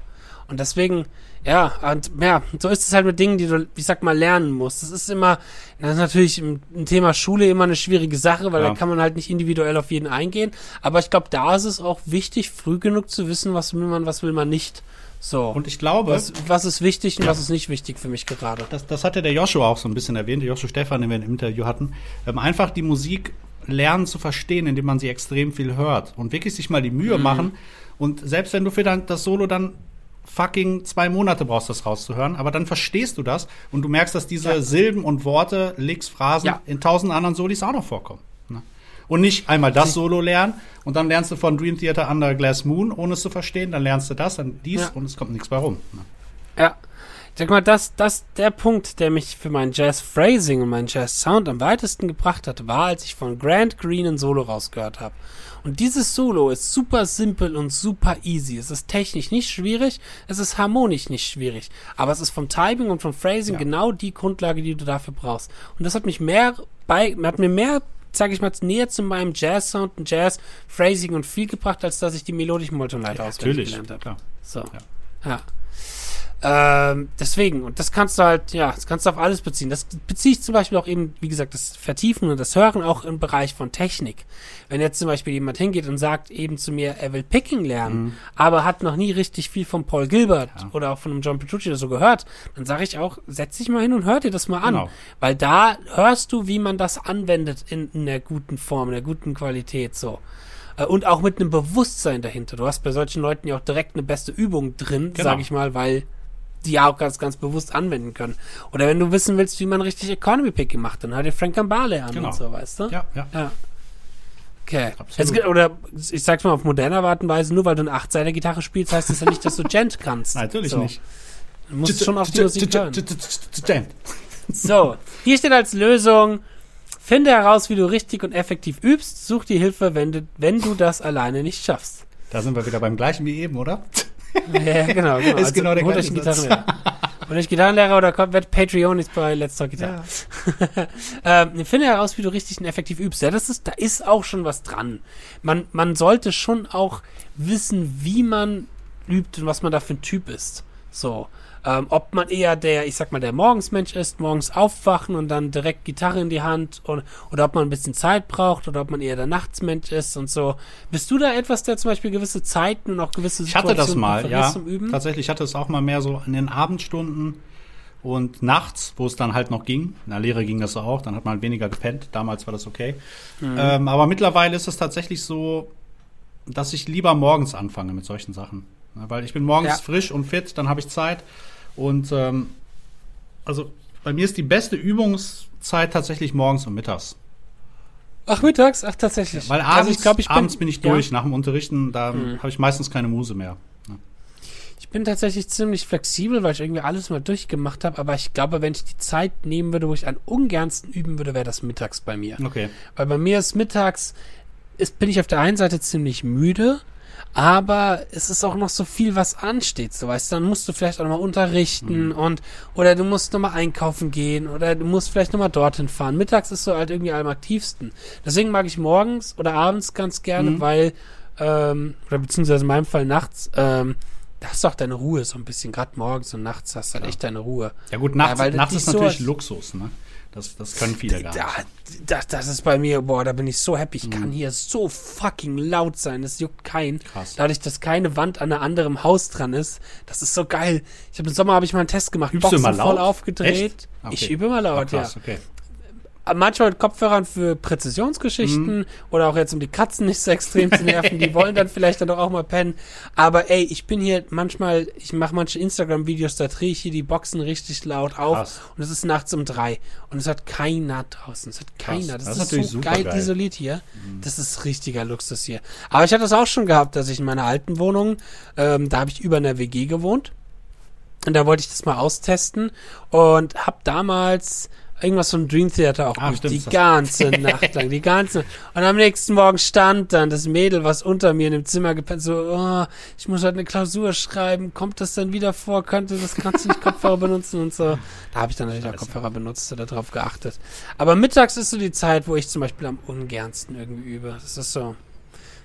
A: Und deswegen, ja, und ja, so ist es halt mit Dingen, die du, ich sag mal, lernen musst. Das ist immer, das ist natürlich im, im Thema Schule immer eine schwierige Sache, weil
B: Ja.
A: da kann man halt nicht individuell auf jeden eingehen. Aber ich glaube, da ist es auch wichtig, früh genug zu wissen, was will man, was will man nicht. So.
B: Und ich glaube,
A: was, was ist wichtig und was ist nicht wichtig für mich gerade.
B: das, das hatte der Joshua auch so ein bisschen erwähnt, der Joshua Stefan, den wir im Interview hatten, ähm, einfach die Musik lernen zu verstehen, indem man sie extrem viel hört und wirklich sich mal die Mühe
A: Mhm.
B: machen. Und selbst wenn du für dann das Solo dann fucking zwei Monate brauchst, das rauszuhören, aber dann verstehst du das und du merkst, dass diese
A: Ja.
B: Silben und Worte, Licks, Phrasen
A: Ja.
B: in tausend anderen Solis auch noch vorkommen. Ne? Und nicht einmal das Solo lernen und dann lernst du von Dream Theater Under Glass Moon, ohne es zu verstehen, dann lernst du das, dann dies
A: Ja.
B: und es kommt nichts bei rum. Ne?
A: Ja. Ich sag mal, das, das, der Punkt, der mich für mein Jazz-Phrasing und meinen Jazz-Sound am weitesten gebracht hat, war, als ich von Grant Green ein Solo rausgehört habe. Und dieses Solo ist super simpel und super easy. Es ist technisch nicht schwierig, es ist harmonisch nicht schwierig. Aber es ist vom Timing und vom Phrasing
B: Ja.
A: genau die Grundlage, die du dafür brauchst. Und das hat mich mehr bei, hat mir mehr, sag ich mal, näher zu meinem Jazz-Sound und Jazz-Phrasing und viel gebracht, als dass ich die melodischen Moltonleiter auswendig
B: Natürlich,
A: gelernt habe. So.
B: Ja.
A: Ja. Ähm, deswegen, und das kannst du halt, ja, das kannst du auf alles beziehen. Das beziehe ich zum Beispiel auch eben, wie gesagt, das Vertiefen und das Hören auch im Bereich von Technik. Wenn jetzt zum Beispiel jemand hingeht und sagt eben zu mir, er will Picking lernen, aber hat noch nie richtig viel von Paul Gilbert
B: Mhm. Ja.
A: oder auch von einem John Petrucci oder so gehört, dann sage ich auch, setz dich mal hin und hör dir das mal an.
B: Genau.
A: Weil da hörst du, wie man das anwendet in, in der guten Form, in der guten Qualität, so. Äh, Und auch mit einem Bewusstsein dahinter. Du hast bei solchen Leuten ja auch direkt eine beste Übung drin,
B: Genau.
A: sag ich mal, weil die ja auch ganz, ganz bewusst anwenden können. Oder wenn du wissen willst, wie man richtig Economy Picking macht, dann hör dir Frank Gambale an
B: Genau.
A: und so, weißt du?
B: Ja, ja.
A: Ja. Okay. Es oder ich sag's mal auf moderne Art und Weise, nur weil du eine Achtseiter Gitarre spielst, heißt das ja nicht, dass du Gent kannst.
B: Natürlich
A: so.
B: nicht.
A: Du musst schon auf die Musik hören. So, hier steht als Lösung, finde heraus, wie du richtig und effektiv übst, such dir Hilfe, wenn du, wenn du das alleine nicht schaffst.
B: Da sind wir wieder beim gleichen wie eben, oder?
A: Ja, genau, genau.
B: Ist genau der
A: holt euch einen. Gitarrenlehrer. Holt euch Gitarrenlehrer oder kommt, wird Patreon ist bei Let's Talk Guitar. ähm, finde heraus, wie du richtig und effektiv übst. Ja, das ist, da ist auch schon was dran. Man, man sollte schon auch wissen, wie man übt und was man da für ein Typ ist. So. Ähm, ob man eher der, ich sag mal, der Morgensmensch ist, morgens aufwachen und dann direkt Gitarre in die Hand und, oder ob man ein bisschen Zeit braucht oder ob man eher der Nachtsmensch ist und so. Bist du da etwas, der zum Beispiel gewisse Zeiten und auch gewisse
B: Ich hatte das
A: Situationen
B: mal, ja.
A: zum Üben?
B: Tatsächlich hatte es auch mal mehr so in den Abendstunden und nachts, wo es dann halt noch ging. In der Lehre ging das auch, dann hat man weniger gepennt. Damals war das okay.
A: Mhm.
B: Ähm, aber mittlerweile ist es tatsächlich so, dass ich lieber morgens anfange mit solchen Sachen. Ja, Weil ich bin morgens
A: Ja.
B: frisch und fit, dann habe ich Zeit. Und ähm, also bei mir ist die beste Übungszeit tatsächlich morgens und mittags.
A: Ach, mittags? Ach, tatsächlich.
B: Weil abends,
A: also ich glaub, ich bin,
B: abends bin ich
A: ja.
B: durch. Nach dem Unterrichten, da
A: Mhm.
B: habe ich meistens keine Muse mehr.
A: Ich bin tatsächlich ziemlich flexibel, weil ich irgendwie alles mal durchgemacht habe. Aber ich glaube, wenn ich die Zeit nehmen würde, wo ich am ungernsten üben würde, wäre das mittags bei mir.
B: Okay.
A: Weil bei mir ist mittags, ist, bin ich auf der einen Seite ziemlich müde, aber es ist auch noch so viel, was ansteht, so weißt du, dann musst du vielleicht auch nochmal unterrichten mhm. und, oder du musst nochmal einkaufen gehen oder du musst vielleicht nochmal dorthin fahren. Mittags ist so halt irgendwie am aktivsten. Deswegen mag ich morgens oder abends ganz gerne, mhm. weil, ähm, oder beziehungsweise in meinem Fall nachts, ähm, da hast du auch deine Ruhe so ein bisschen, gerade morgens und nachts hast du halt echt deine Ruhe.
B: Ja gut, nachts, ja, nachts ist natürlich so Luxus, ne? Das, das können viele gar nicht.
A: Das, das ist bei mir, boah, da bin ich so happy. Ich mhm. kann hier so fucking laut sein. Das juckt keinen. Krass. Dadurch, dass keine Wand an einem anderen Haus dran ist. Das ist so geil. Ich habe im Sommer habe ich mal einen Test gemacht.
B: Übst Boxen du immer laut?
A: voll aufgedreht. Okay.
B: Ich
A: übe immer laut, oh, krass,
B: ja. Okay
A: manchmal mit Kopfhörern für Präzisionsgeschichten mhm. oder auch jetzt um die Katzen nicht so extrem zu nerven, die wollen dann vielleicht dann doch auch mal pennen. Aber ey, ich bin hier manchmal, ich mache manche Instagram-Videos, da drehe ich hier die Boxen richtig laut auf Krass. und es ist nachts um drei und es hat keiner draußen, es hat keiner. Das, das, ist, ist so geil, geil, isoliert hier. Mhm. Das ist richtiger Luxus hier. Aber ich hatte das auch schon gehabt, dass ich in meiner alten Wohnung, ähm, da habe ich über einer WG gewohnt. Und da wollte ich das mal austesten und habe damals irgendwas vom Dream Theater auch
B: ah, stimmt,
A: die ganze Nacht lang, die ganze und am nächsten Morgen stand dann das Mädel, was unter mir in dem Zimmer gepennt, so, oh, ich muss halt eine Klausur schreiben, kommt das dann wieder vor, könnte das kannst du nicht Kopfhörer benutzen und so. Da habe ich dann natürlich auch Kopfhörer benutzt oder darauf geachtet. Aber mittags ist so die Zeit, wo ich zum Beispiel am ungernsten irgendwie übe. Das ist so.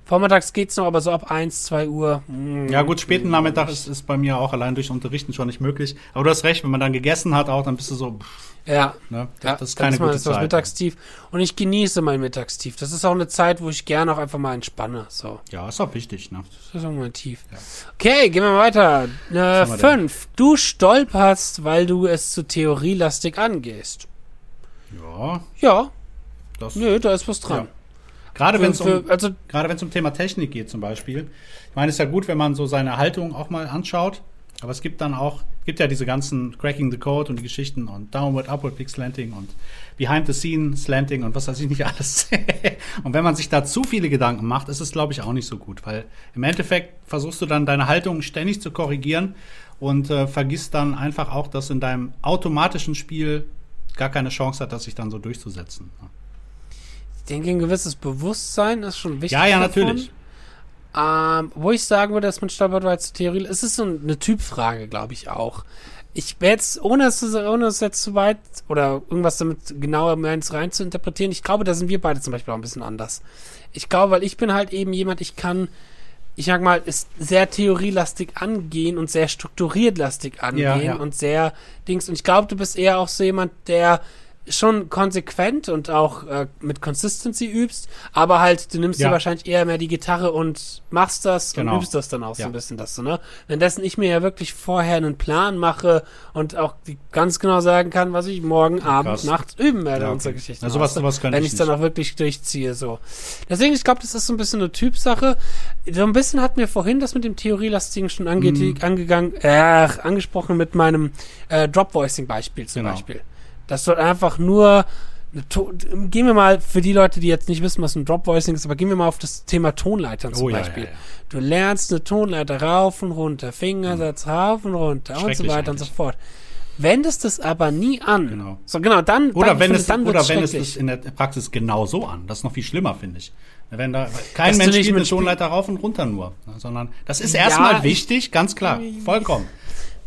A: Vormittags geht's noch, aber so ab 1, 2 Uhr.
B: Mm, ja, gut, späten Nachmittag ist, ist bei mir auch allein durch Unterrichten schon nicht möglich. Aber du hast recht, wenn man dann gegessen hat auch, dann bist du so. Pff,
A: ja.
B: Ne? Das, ja, das ist keine gute
A: ist das Mittagstief. Und ich genieße mein Mittagstief. Das ist auch eine Zeit, wo ich gerne auch einfach mal entspanne. So.
B: Ja, ist auch wichtig, ne?
A: Das ist auch mein Tief. Ja. Okay, gehen wir weiter. Äh, fünf. Du stolperst, weil du es zu theorielastig angehst.
B: Ja.
A: Ja. Das, Nö, da ist was dran. Ja.
B: Gerade wenn es um, also, gerade wenn es um Thema Technik geht zum Beispiel. Ich meine, es ist ja gut, wenn man so seine Haltung auch mal anschaut. Aber es gibt dann auch, gibt ja diese ganzen Cracking the Code und die Geschichten und Downward, Upward Peak Slanting und Behind the Scene Slanting und was weiß ich nicht alles. und wenn man sich da zu viele Gedanken macht, ist es, glaube ich, auch nicht so gut, weil im Endeffekt versuchst du dann deine Haltung ständig zu korrigieren und äh, vergisst dann einfach auch, dass in deinem automatischen Spiel gar keine Chance hat, das sich dann so durchzusetzen.
A: Ich denke, ein gewisses Bewusstsein ist schon wichtig.
B: Ja, ja, davon. natürlich.
A: Ähm, wo ich sagen würde, dass man stolpert, weil es Theorie, es ist so eine Typfrage, glaube ich auch. Ich werde jetzt, ohne es, ohne es jetzt zu weit oder irgendwas damit genauer meins rein zu interpretieren, ich glaube, da sind wir beide zum Beispiel auch ein bisschen anders. Ich glaube, weil ich bin halt eben jemand, ich kann, ich sag mal, ist sehr theorielastig angehen und sehr strukturiert lastig angehen ja, ja. und sehr Dings. Und ich glaube, du bist eher auch so jemand, der schon konsequent und auch äh, mit Consistency übst, aber halt, du nimmst ja. dir wahrscheinlich eher mehr die Gitarre und machst das genau. und übst das dann auch ja. so ein bisschen, das so, ne? Währenddessen ich mir ja wirklich vorher einen Plan mache und auch ganz genau sagen kann, was ich morgen, Abend, nachts üben werde ja, okay. und so Geschichten.
B: Also was, was
A: Wenn ich es dann auch wirklich durchziehe, so. Deswegen, ich glaube, das ist so ein bisschen eine Typsache. So ein bisschen hat mir vorhin das mit dem Theorielastigen schon ange mm. angegangen, äh, angesprochen mit meinem äh, Drop-Voicing-Beispiel zum genau. Beispiel. Das soll einfach nur. Gehen wir mal für die Leute, die jetzt nicht wissen, was ein Drop Voicing ist, aber gehen wir mal auf das Thema Tonleitern zum oh, Beispiel. Ja, ja, ja. Du lernst eine Tonleiter rauf und runter, Fingersatz mhm. rauf und runter und so weiter und so fort. Wendest es aber nie an.
B: Genau.
A: So, genau, dann,
B: oder
A: dann,
B: wenn es, dann oder wenn es in der Praxis genau so an. Das ist noch viel schlimmer, finde ich. Wenn da kein Mensch spielt eine Tonleiter rauf und runter nur, sondern das ist erstmal wichtig, ganz klar, vollkommen.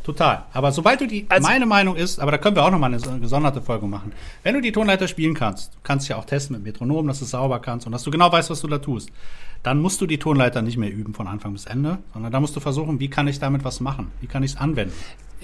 B: Total. Aber sobald du die, also, meine Meinung ist, aber da können wir auch nochmal eine gesonderte Folge machen. Wenn du die Tonleiter spielen kannst, du kannst ja auch testen mit Metronom, dass du es sauber kannst und dass du genau weißt, was du da tust, dann musst du die Tonleiter nicht mehr üben von Anfang bis Ende, sondern da musst du versuchen, wie kann ich damit was machen? Wie kann ich es anwenden?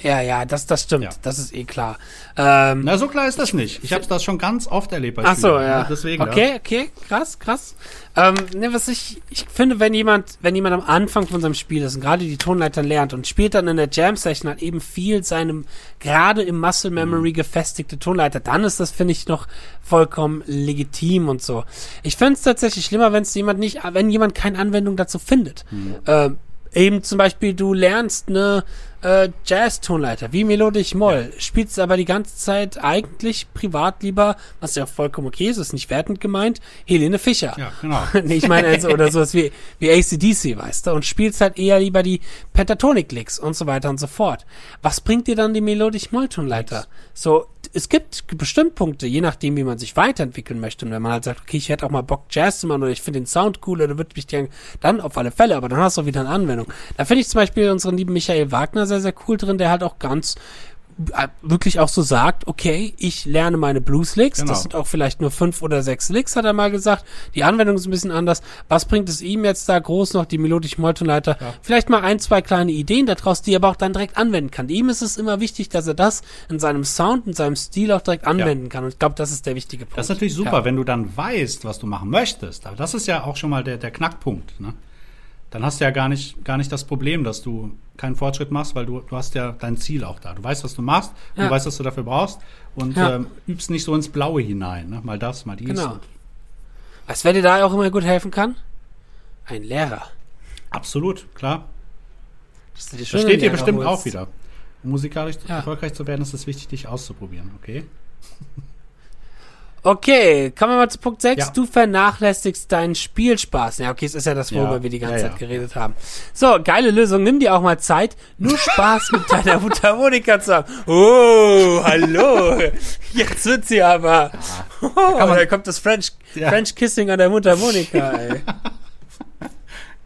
A: Ja, ja, das, das stimmt. Ja. Das ist eh klar.
B: Ähm, Na, so klar ist das nicht. Ich habe das schon ganz oft erlebt
A: bei Ach so, ja. Deswegen, okay, ja. okay, krass, krass. Ähm, ne, was ich, ich finde, wenn jemand, wenn jemand am Anfang von seinem Spiel ist und gerade die Tonleiter lernt und spielt dann in der Jam-Session halt eben viel seinem gerade im Muscle Memory mhm. gefestigte Tonleiter, dann ist das, finde ich, noch vollkommen legitim und so. Ich finde es tatsächlich schlimmer, wenn es jemand nicht, wenn jemand keine Anwendung dazu findet. Mhm. Ähm, eben zum Beispiel, du lernst eine äh, Jazz-Tonleiter, wie melodisch Moll, ja. spielst aber die ganze Zeit eigentlich privat lieber, was ja vollkommen okay ist, ist nicht wertend gemeint, Helene Fischer.
B: Ja, genau.
A: nee, ich meine also, oder sowas wie, wie ACDC, weißt du, und spielst halt eher lieber die Pentatonic-Licks und so weiter und so fort. Was bringt dir dann die melodisch Moll-Tonleiter? So, es gibt bestimmt Punkte, je nachdem, wie man sich weiterentwickeln möchte. Und wenn man halt sagt, okay, ich hätte auch mal Bock, Jazz zu machen oder ich finde den Sound cool oder würde mich gerne, dann auf alle Fälle, aber dann hast du auch wieder eine Anwendung. Da finde ich zum Beispiel unseren lieben Michael Wagner sehr, sehr cool drin, der halt auch ganz äh, wirklich auch so sagt, okay, ich lerne meine Blues-Licks, genau. das sind auch vielleicht nur fünf oder sechs Licks, hat er mal gesagt. Die Anwendung ist ein bisschen anders. Was bringt es ihm jetzt da groß noch, die melodischen Molltonleiter? Ja. Vielleicht mal ein, zwei kleine Ideen daraus, die er aber auch dann direkt anwenden kann. Ihm ist es immer wichtig, dass er das in seinem Sound, in seinem Stil auch direkt anwenden ja. kann. Und ich glaube, das ist der wichtige Punkt.
B: Das ist natürlich super, ja. wenn du dann weißt, was du machen möchtest. Aber das ist ja auch schon mal der, der Knackpunkt. Ne? Dann hast du ja gar nicht, gar nicht das Problem, dass du keinen Fortschritt machst, weil du, du hast ja dein Ziel auch da. Du weißt, was du machst, ja. du weißt, was du dafür brauchst und ja. ähm, übst nicht so ins Blaue hinein. Ne? Mal das, mal dies. Genau.
A: Du, wer dir da auch immer gut helfen kann? Ein Lehrer.
B: Absolut, klar. Das, das steht dir bestimmt holst. auch wieder. Um musikalisch ja. erfolgreich zu werden, ist es wichtig, dich auszuprobieren, okay?
A: Okay, kommen wir mal zu Punkt 6. Ja. Du vernachlässigst deinen Spielspaß. Ja, okay, es ist ja das, worüber ja. wir die ganze ja, Zeit geredet haben. So, geile Lösung. Nimm dir auch mal Zeit, nur Spaß mit deiner Mutter Monika zu haben. Oh, hallo. Jetzt wird sie aber. Oh, da, da kommt das French, French Kissing an der Mutter Monika, ey.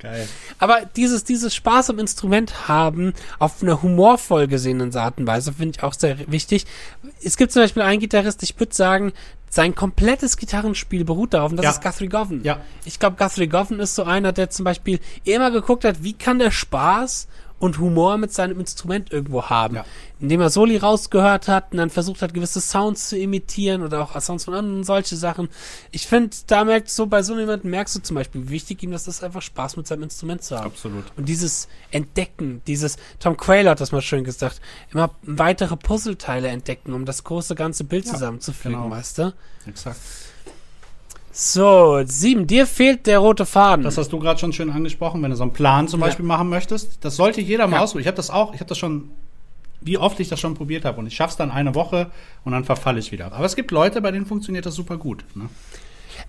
A: Geil. Aber dieses, dieses Spaß am Instrument haben auf einer humorvoll gesehenen Art und Weise finde ich auch sehr wichtig. Es gibt zum Beispiel einen Gitarrist, ich würde sagen, sein komplettes Gitarrenspiel beruht darauf, und das ja. ist Guthrie Govan. Ja. Ich glaube, Guthrie Govan ist so einer, der zum Beispiel immer geguckt hat, wie kann der Spaß und Humor mit seinem Instrument irgendwo haben. Ja. Indem er Soli rausgehört hat und dann versucht hat, gewisse Sounds zu imitieren oder auch Sounds von anderen, solche Sachen. Ich finde, da merkst du, bei so jemandem merkst du zum Beispiel, wie wichtig ihm das ist, einfach Spaß mit seinem Instrument zu haben.
B: Absolut.
A: Und dieses Entdecken, dieses, Tom Quayle hat das mal schön gesagt, immer weitere Puzzleteile entdecken, um das große ganze Bild ja, zusammenzufügen, genau. weißt du? Exakt. So, sieben. Dir fehlt der rote Faden.
B: Das hast du gerade schon schön angesprochen, wenn du so einen Plan zum Beispiel machen möchtest. Das sollte jeder mal ja. ausprobieren. Ich habe das auch, ich habe das schon, wie oft ich das schon probiert habe. Und ich schaff's dann eine Woche und dann verfalle ich wieder. Aber es gibt Leute, bei denen funktioniert das super gut. Ne?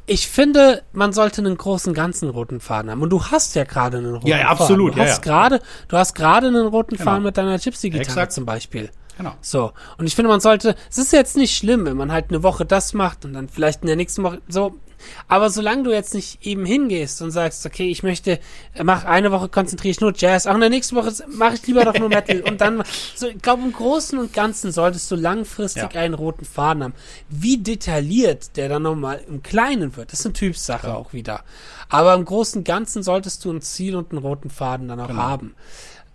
A: Ich finde, man sollte einen großen ganzen roten Faden haben. Und du hast ja gerade einen roten
B: Faden. Ja, ja absolut.
A: Du hast ja, gerade, du hast gerade einen roten genau. Faden mit deiner Gypsy-Gitarre zum Beispiel. Genau. So. Und ich finde, man sollte, es ist jetzt nicht schlimm, wenn man halt eine Woche das macht und dann vielleicht in der nächsten Woche so, aber solange du jetzt nicht eben hingehst und sagst, okay, ich möchte, mach eine Woche konzentriere ich nur Jazz, auch in der nächsten Woche mache ich lieber doch nur Metal und dann, so, ich glaube, im Großen und Ganzen solltest du langfristig ja. einen roten Faden haben. Wie detailliert der dann nochmal im Kleinen wird, das ist eine Typsache ja. auch wieder. Aber im Großen und Ganzen solltest du ein Ziel und einen roten Faden dann auch genau. haben.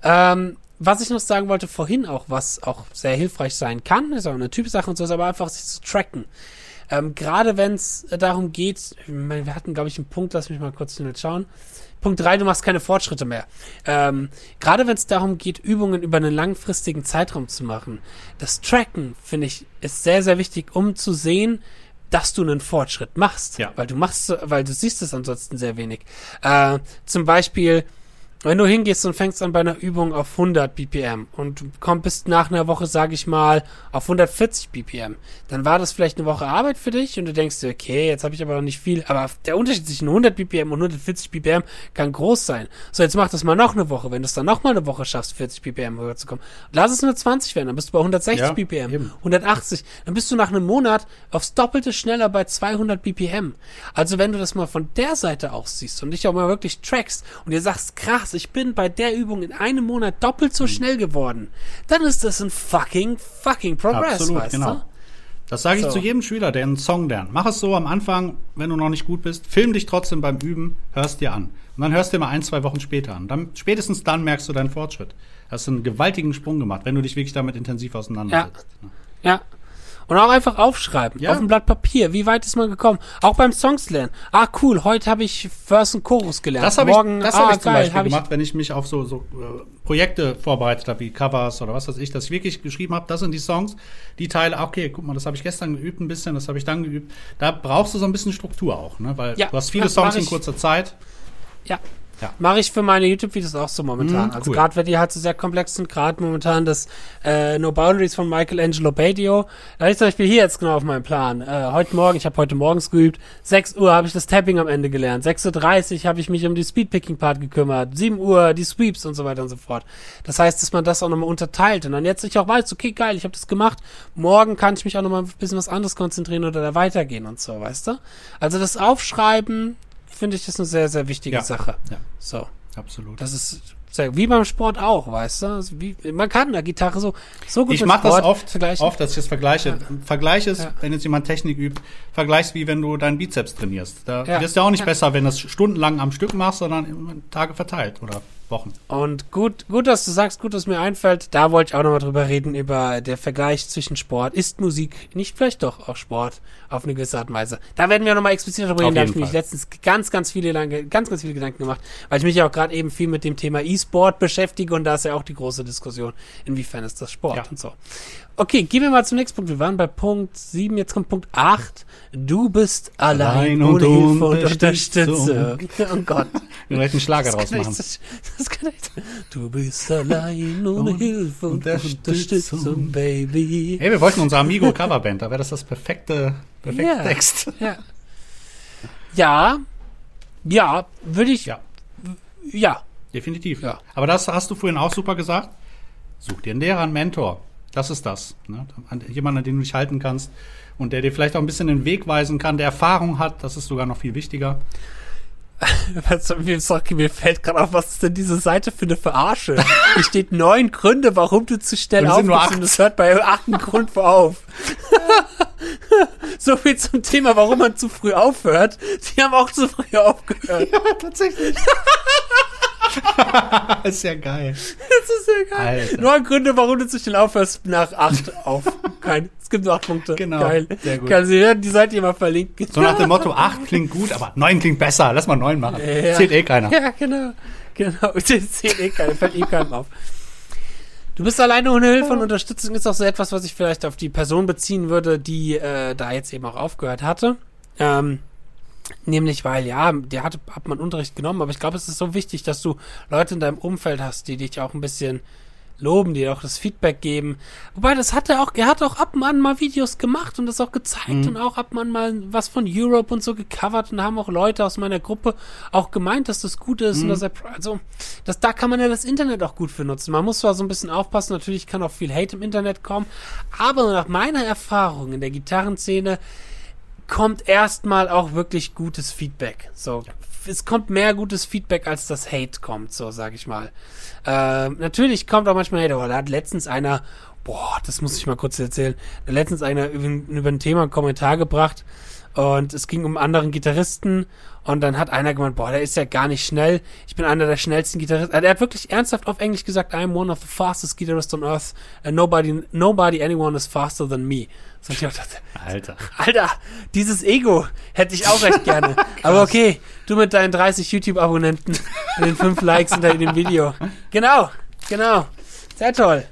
A: Ähm, was ich noch sagen wollte vorhin auch, was auch sehr hilfreich sein kann, ist auch eine Typsache und so, ist aber einfach sich zu tracken. Ähm, Gerade wenn es darum geht, meine, wir hatten, glaube ich, einen Punkt, lass mich mal kurz schnell schauen. Punkt drei, du machst keine Fortschritte mehr. Ähm, Gerade wenn es darum geht, Übungen über einen langfristigen Zeitraum zu machen. Das Tracken, finde ich, ist sehr, sehr wichtig, um zu sehen, dass du einen Fortschritt machst. Ja. Weil du machst, weil du siehst es ansonsten sehr wenig. Äh, zum Beispiel, wenn du hingehst und fängst an bei einer Übung auf 100 BPM und du kommst bis nach einer Woche, sage ich mal, auf 140 BPM, dann war das vielleicht eine Woche Arbeit für dich und du denkst dir, okay, jetzt habe ich aber noch nicht viel, aber der Unterschied zwischen 100 BPM und 140 BPM kann groß sein. So, jetzt mach das mal noch eine Woche. Wenn du es dann noch mal eine Woche schaffst, 40 BPM rüberzukommen, lass es nur 20 werden, dann bist du bei 160 ja, BPM, eben. 180, dann bist du nach einem Monat aufs Doppelte schneller bei 200 BPM. Also wenn du das mal von der Seite aus siehst und dich auch mal wirklich trackst und dir sagst, krass, ich bin bei der Übung in einem Monat doppelt so hm. schnell geworden, dann ist das ein fucking, fucking Progress, Absolut, weißt genau. du?
B: Das sage ich so. zu jedem Schüler, der einen Song lernt. Mach es so am Anfang, wenn du noch nicht gut bist, film dich trotzdem beim Üben, hörst dir an. Und dann hörst du dir mal ein, zwei Wochen später an. Dann, spätestens dann merkst du deinen Fortschritt. Hast einen gewaltigen Sprung gemacht, wenn du dich wirklich damit intensiv auseinandersetzt.
A: Ja. ja. Und auch einfach aufschreiben, ja. auf ein Blatt Papier. Wie weit ist man gekommen? Auch beim Songs lernen. Ah, cool, heute habe ich First und Chorus gelernt.
B: Das habe ich, das ah, hab ich zum geil, Beispiel gemacht, wenn ich mich auf so, so äh, Projekte vorbereitet habe, wie Covers oder was weiß ich, dass ich wirklich geschrieben habe, das sind die Songs, die Teile, okay, guck mal, das habe ich gestern geübt ein bisschen, das habe ich dann geübt. Da brauchst du so ein bisschen Struktur auch, ne? Weil ja, du hast viele Songs in kurzer Zeit.
A: Ja,
B: Ja.
A: Mache ich für meine YouTube-Videos auch so momentan. Also
B: cool.
A: gerade wenn die halt so sehr komplex sind, gerade momentan das äh, No Boundaries von Michelangelo Badio. Da ist zum Beispiel hier jetzt genau auf meinem Plan. Äh, heute Morgen, ich habe heute morgens geübt, 6 Uhr habe ich das Tapping am Ende gelernt, 6.30 Uhr habe ich mich um die Speedpicking-Part gekümmert, 7 Uhr die Sweeps und so weiter und so fort. Das heißt, dass man das auch nochmal unterteilt und dann jetzt ich auch weiß, okay, geil, ich habe das gemacht, morgen kann ich mich auch nochmal ein bisschen was anderes konzentrieren oder da weitergehen und so, weißt du? Also das Aufschreiben, finde ich, ist eine sehr, sehr wichtige
B: Ja.
A: Sache.
B: Ja.
A: So.
B: Absolut.
A: Das ist sehr, wie beim Sport auch, weißt du? Also Wie, man kann der Gitarre so, so gut
B: ich mache das oft,
A: vergleichen.
B: oft, dass ich das vergleiche. Vergleich es,
A: Ja.
B: wenn jetzt jemand Technik übt, vergleichst wie wenn du deinen Bizeps trainierst. Da
A: Ja.
B: wirst du ja auch nicht
A: Ja.
B: besser, wenn du das stundenlang am Stück machst, sondern Tage verteilt oder Wochen.
A: Und gut, gut, dass du sagst, gut, dass mir einfällt, da wollte ich auch nochmal drüber reden, über der Vergleich zwischen Sport. Ist Musik nicht vielleicht doch auch Sport auf eine gewisse Art und Weise? Da werden wir nochmal explizit darüber
B: Auf
A: reden. Da habe ich mich letztens ganz, ganz viele, lange, ganz, ganz viele Gedanken gemacht, weil ich mich ja auch gerade eben viel mit dem Thema E-Sport beschäftige und da ist ja auch die große Diskussion, inwiefern ist das Sport
B: Ja.
A: und so. Okay, gehen wir mal zum nächsten Punkt. Wir waren bei Punkt 7, jetzt kommt Punkt 8. Du bist allein,
B: Allein
A: ohne
B: und
A: Hilfe und
B: Unterstützung.
A: Oh Gott.
B: Wir wollten einen Schlager
A: Das
B: draus
A: kann ich-
B: machen.
A: Das, das kann ich. Du bist allein ohne
B: Und
A: Hilfe und
B: Unterstützung.
A: Unterstützung, Baby.
B: Hey, wir wollten unsere Amigo Coverband, da wäre das das perfekte, perfekte
A: Ja.
B: Text.
A: Ja. Ja. Ja, würde ich.
B: Ja,
A: Ja.
B: definitiv.
A: Ja.
B: Aber das hast du vorhin auch super gesagt. Such dir einen Lehrer, einen Mentor. Das ist das. Ne? An- Jemand, an den du dich halten kannst und der dir vielleicht auch ein bisschen den Weg weisen kann, der Erfahrung hat. Das ist sogar noch viel wichtiger.
A: Was, mir, sorry, mir fällt gerade auf, was ist denn diese Seite für eine Verarsche? Hier steht neun Gründe, warum du zu schnell
B: acht.
A: und es hört bei achten Grund auf. so viel zum Thema, warum man zu früh aufhört. Sie haben auch zu früh aufgehört.
B: Ja, tatsächlich. ist ja geil.
A: Das ist ja geil.
B: Alter.
A: Neun Gründe, warum du zu schnell aufhörst, nach acht auf. Kein. Es gibt nur acht Punkte.
B: Genau.
A: Geil.
B: Sehr gut.
A: Geil. Sie werden die Seite mal verlinken.
B: So nach dem Motto, 8 klingt gut, aber 9 klingt besser. Lass mal 9 machen.
A: Ja.
B: Zählt eh keiner.
A: Ja, genau. Genau. Zählt eh keiner, fällt eh keinem auf. Du bist alleine ohne Hilfe und Unterstützung ist auch so etwas, was ich vielleicht auf die Person beziehen würde, die äh, da jetzt eben auch aufgehört hatte. Ähm, nämlich, weil ja, der hat, hat man Unterricht genommen, aber ich glaube, es ist so wichtig, dass du Leute in deinem Umfeld hast, die dich auch ein bisschen loben, die dir auch das Feedback geben. Wobei, das hat er auch, er hat auch ab und an mal Videos gemacht und das auch gezeigt
B: Mhm.
A: und auch ab und an mal was von Europe und so gecovert und haben auch Leute aus meiner Gruppe auch gemeint, dass das gut ist und
B: Mhm.
A: dass er, also, das, da kann man ja das Internet auch gut für nutzen. Man muss zwar so ein bisschen aufpassen, natürlich kann auch viel Hate im Internet kommen, aber nach meiner Erfahrung in der Gitarrenszene kommt erstmal auch wirklich gutes Feedback. So, es kommt mehr gutes Feedback, als das Hate kommt, so sag ich mal. Ähm, natürlich kommt auch manchmal Hate, aber da hat letztens einer, boah, das muss ich mal kurz erzählen, letztens einer über, über ein Thema einen Kommentar gebracht und es ging um anderen Gitarristen und dann hat einer gemeint, boah, der ist ja gar nicht schnell. Ich bin einer der schnellsten Gitarristen. Also er hat wirklich ernsthaft auf Englisch gesagt, I'm one of the fastest guitarists on earth. And nobody, nobody, anyone is faster than me. So, ich auch dachte,
B: Alter.
A: Alter, dieses Ego hätte ich auch recht gerne. Aber okay, du mit deinen 30 YouTube-Abonnenten und den 5 Likes unter dem Video. Genau, genau. Sehr toll.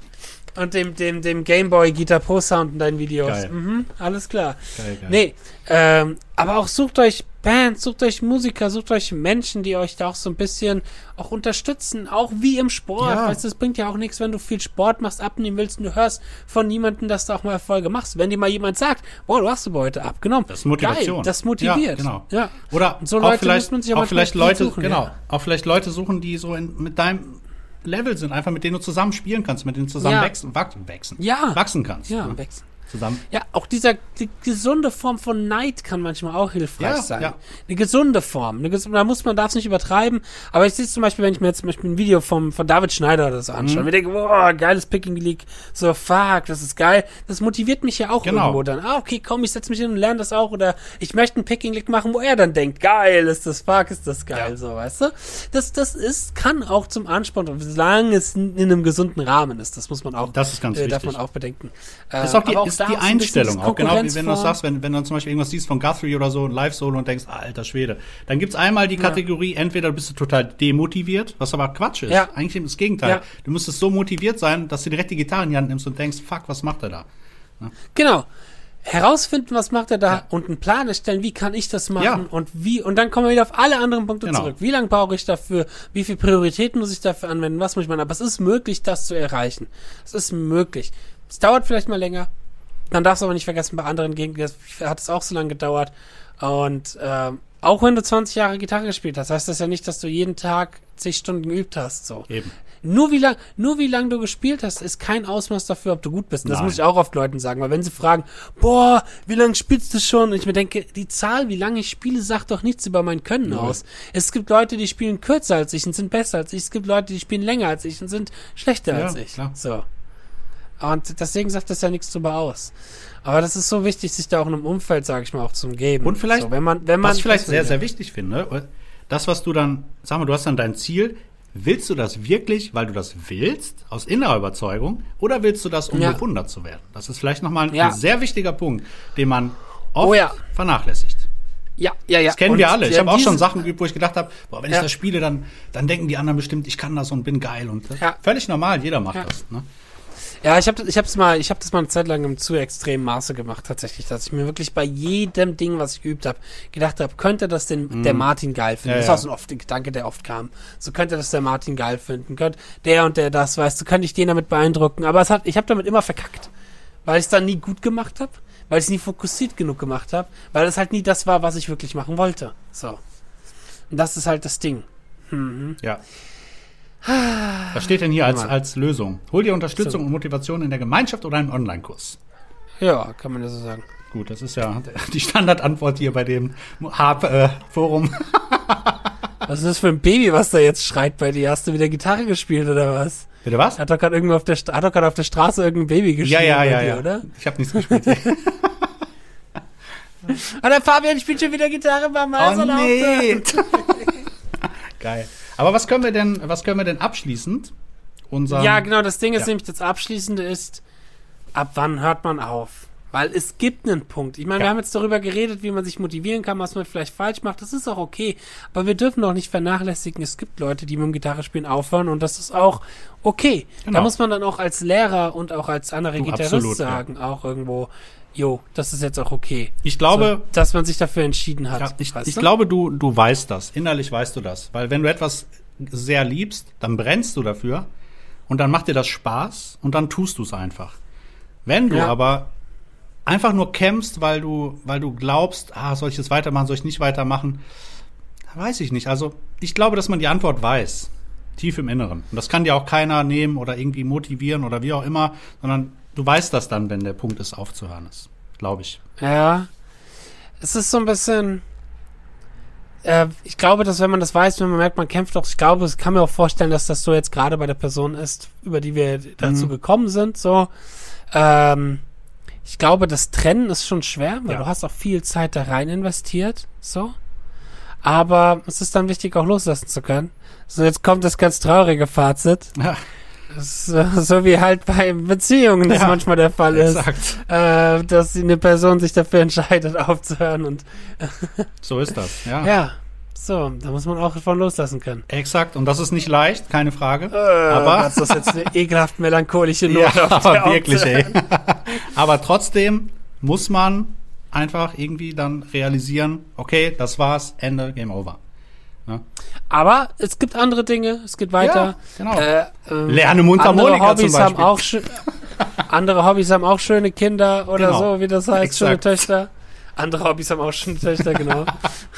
A: Und dem, dem, dem Gameboy Guitar Pro Sound in deinen Videos. Mhm, alles klar.
B: Geil, geil.
A: Nee, ähm, aber auch sucht euch Bands, sucht euch Musiker, sucht euch Menschen, die euch da auch so ein bisschen auch unterstützen, auch wie im Sport.
B: Ja.
A: Weißt du, es bringt ja auch nichts, wenn du viel Sport machst, abnehmen willst und du hörst von niemandem, dass du auch mal Erfolge machst. Wenn dir mal jemand sagt, boah, du hast aber heute abgenommen.
B: Das ist Motivation.
A: Geil, das motiviert.
B: Ja, genau.
A: Ja.
B: Oder
A: so
B: auch
A: Leute
B: vielleicht,
A: muss man sich auch
B: auch vielleicht Leute,
A: suchen,
B: genau,
A: ja.
B: auch vielleicht Leute suchen, die so in, mit deinem Level sind, einfach mit denen du zusammen spielen kannst, mit denen du zusammen
A: Ja.
B: wachsen, wachsen, wachsen,
A: Ja.
B: wachsen kannst.
A: Ja,
B: ne? Zusammen.
A: Ja, auch dieser die gesunde Form von Neid kann manchmal auch hilfreich
B: Ja,
A: sein.
B: ja.
A: Eine gesunde Form. Eine ges da muss man darf es nicht übertreiben. Aber ich sehe zum Beispiel, wenn ich mir jetzt zum Beispiel ein Video vom, von David Schneider oder so anschaue,
B: Mhm.
A: mir denke, boah, geiles Picking League, so fuck, das ist geil. Das motiviert mich ja auch
B: Genau.
A: irgendwo dann. Ah, okay, komm, ich setze mich hin und lerne das auch. Oder ich möchte ein Picking League machen, wo er dann denkt, geil, ist das fuck, ist das geil,
B: Ja.
A: so, weißt du? Das, das ist, kann auch zum Ansporn, solange es in einem gesunden Rahmen ist. Das muss man auch,
B: Das ist ganz
A: äh, darf
B: wichtig.
A: man auch bedenken.
B: Das ist auch die,
A: aber
B: ist
A: da
B: die Einstellung auch. Genau wie wenn du sagst, wenn, wenn du zum Beispiel irgendwas siehst von Guthrie oder so, ein Live-Solo und denkst, alter Schwede. Dann gibt's einmal die Kategorie, entweder bist du total demotiviert, was aber Quatsch ist.
A: Ja.
B: Eigentlich das Gegenteil.
A: Ja.
B: Du müsstest so motiviert sein, dass du direkt die Gitarre in die Hand nimmst und denkst, fuck, was macht er da?
A: Genau. herausfinden, was macht er da
B: Ja.
A: und einen Plan erstellen, wie kann ich das machen
B: Ja.
A: und wie und dann kommen wir wieder auf alle anderen Punkte
B: Genau.
A: zurück. Wie lange brauche ich dafür? Wie viel Priorität muss ich dafür anwenden? Was muss ich machen? Aber es ist möglich, das zu erreichen. Es ist möglich. Es dauert vielleicht mal länger. Dann darfst du aber nicht vergessen, bei anderen Gegnern hat es auch so lange gedauert. Und ähm, auch wenn du 20 Jahre Gitarre gespielt hast, heißt das ja nicht, dass du jeden Tag zig Stunden geübt hast. So.
B: Eben.
A: Nur wie lang, nur wie lang du gespielt hast, ist kein Ausmaß dafür, ob du gut bist. Und Das
B: Nein.
A: muss ich auch oft Leuten sagen, weil wenn sie fragen, boah, wie lange spielst du schon? Und ich mir denke, die Zahl, wie lange ich spiele, sagt doch nichts über mein Können
B: Null.
A: aus. Es gibt Leute, die spielen kürzer als ich und sind besser als ich. Es gibt Leute, die spielen länger als ich und sind schlechter
B: Ja,
A: als ich.
B: klar.
A: So. Und deswegen sagt das ja nichts drüber aus. Aber das ist so wichtig, sich da auch in einem Umfeld, sage ich mal, auch zu umgeben.
B: Und vielleicht,
A: so, wenn man, wenn man,
B: was ich vielleicht sehr, sehr wichtig finde, das, was du dann, sag mal, du hast dann dein Ziel, willst du das wirklich, weil du das willst, aus innerer Überzeugung, oder willst du das, um
A: Ja.
B: bewundert zu werden? Das ist vielleicht nochmal ein,
A: Ja.
B: ein sehr wichtiger Punkt, den man oft
A: Oh ja.
B: vernachlässigt.
A: ja, ja, ja.
B: Das kennen
A: Und
B: wir alle. Ich habe auch schon Sachen geübt, wo ich gedacht habe, boah, wenn ich das spiele, dann, dann denken die anderen bestimmt, ich kann das und bin geil. Und völlig normal, jeder macht das. Ne?
A: Ja, ich habe ich hab's mal, ich habe das mal eine Zeit lang im zu extremen Maße gemacht tatsächlich, dass ich mir wirklich bei jedem Ding, was ich geübt habe, gedacht habe, könnte das den der Martin geil finden.
B: Mhm. Ja,
A: das war so ein oft Gedanke, der oft kam. So könnte das der Martin geil finden. Könnte der und der das, weißt du, könnte ich den damit beeindrucken. Aber es hat, ich habe damit immer verkackt, weil ich es dann nie gut gemacht habe, weil ich es nie fokussiert genug gemacht habe, weil es halt nie das war, was ich wirklich machen wollte. So. Und das ist halt das Ding.
B: Ja. Was steht denn hier als, als Lösung? Hol dir Unterstützung
A: So.
B: und Motivation in der Gemeinschaft oder einem Online-Kurs.
A: Ja, kann man ja so sagen.
B: Gut, das ist ja die Standardantwort hier bei dem Harp-Forum.
A: Was ist das für ein Baby, was da jetzt schreit bei dir? Hast du wieder Gitarre gespielt oder was?
B: Bitte was?
A: Hat doch gerade irgendwo auf der hat doch gerade auf der Straße irgendein Baby
B: Ja,
A: geschrien
B: ja,
A: bei
B: ja,
A: dir,
B: ja.
A: oder?
B: Ich habe nichts gespielt.
A: Ah, der Fabian spielt schon wieder Gitarre beim
B: oh
A: Meister.
B: nee. Geil. Aber was können wir denn, was können wir denn abschließend unserem
A: Ja, genau, das Ding ist
B: Ja.
A: nämlich, das Abschließende ist, ab wann hört man auf? Weil es gibt einen Punkt. Ich meine, wir
B: Ja.
A: haben jetzt darüber geredet, wie man sich motivieren kann, was man vielleicht falsch macht. Das ist auch okay. Aber wir dürfen auch nicht vernachlässigen, es gibt Leute, die mit dem Gitarrespielen aufhören und das ist auch okay.
B: Genau.
A: Da muss man dann auch als Lehrer und auch als anderer
B: Du,
A: Gitarrist
B: absolut, ja.
A: sagen, auch irgendwo, jo, das ist jetzt auch okay.
B: Ich glaube,
A: so, dass man sich dafür entschieden hat.
B: Ja, ich, ich glaube, du, du weißt das. Innerlich weißt du das. Weil wenn du etwas sehr liebst, dann brennst du dafür und dann macht dir das Spaß und dann tust du es einfach. Wenn du
A: Ja.
B: aber einfach nur kämpfst, weil du, weil du glaubst, ah, soll ich jetzt weitermachen, soll ich nicht weitermachen, weiß ich nicht. Also ich glaube, dass man die Antwort weiß. Tief im Inneren. Und das kann dir auch keiner nehmen oder irgendwie motivieren oder wie auch immer, sondern du weißt das dann, wenn der Punkt ist, aufzuhören ist. Glaube ich.
A: Ja. Es ist so ein bisschen. Äh, ich glaube, dass wenn man das weiß, wenn man merkt, man kämpft auch, ich glaube, ich kann mir auch vorstellen, dass das so jetzt gerade bei der Person ist, über die wir dazu
B: Mhm.
A: gekommen sind. So. Ähm, ich glaube, das Trennen ist schon schwer, weil
B: Ja.
A: du hast auch viel Zeit da rein investiert. So. Aber es ist dann wichtig, auch loslassen zu können. So, jetzt kommt das ganz traurige Fazit.
B: Ja,
A: Äh, so wie halt bei Beziehungen das
B: Ja,
A: manchmal der Fall ist äh, dass eine Person sich dafür entscheidet, aufzuhören und
B: So ist das. Ja.
A: ja, so, da muss man auch von loslassen können.
B: Exakt, und das ist nicht leicht, keine Frage.
A: aber
B: aber
A: das ist jetzt eine ekelhaft melancholische
B: ja,
A: Note. auf
B: aber wirklich, ey. Aber trotzdem muss man einfach irgendwie dann realisieren, okay, das war's, Ende, Game Over.
A: Aber es gibt andere Dinge, es geht weiter.
B: Ja, genau.
A: Äh, ähm,
B: Lerne
A: andere
B: Mundharmonika
A: Hobbys
B: zum
A: haben
B: Beispiel.
A: auch andere Hobbys haben auch schöne Kinder oder
B: Genau.
A: so, wie das heißt, schöne
B: Exakt.
A: Töchter. Andere Hobbys haben auch schöne Töchter, genau.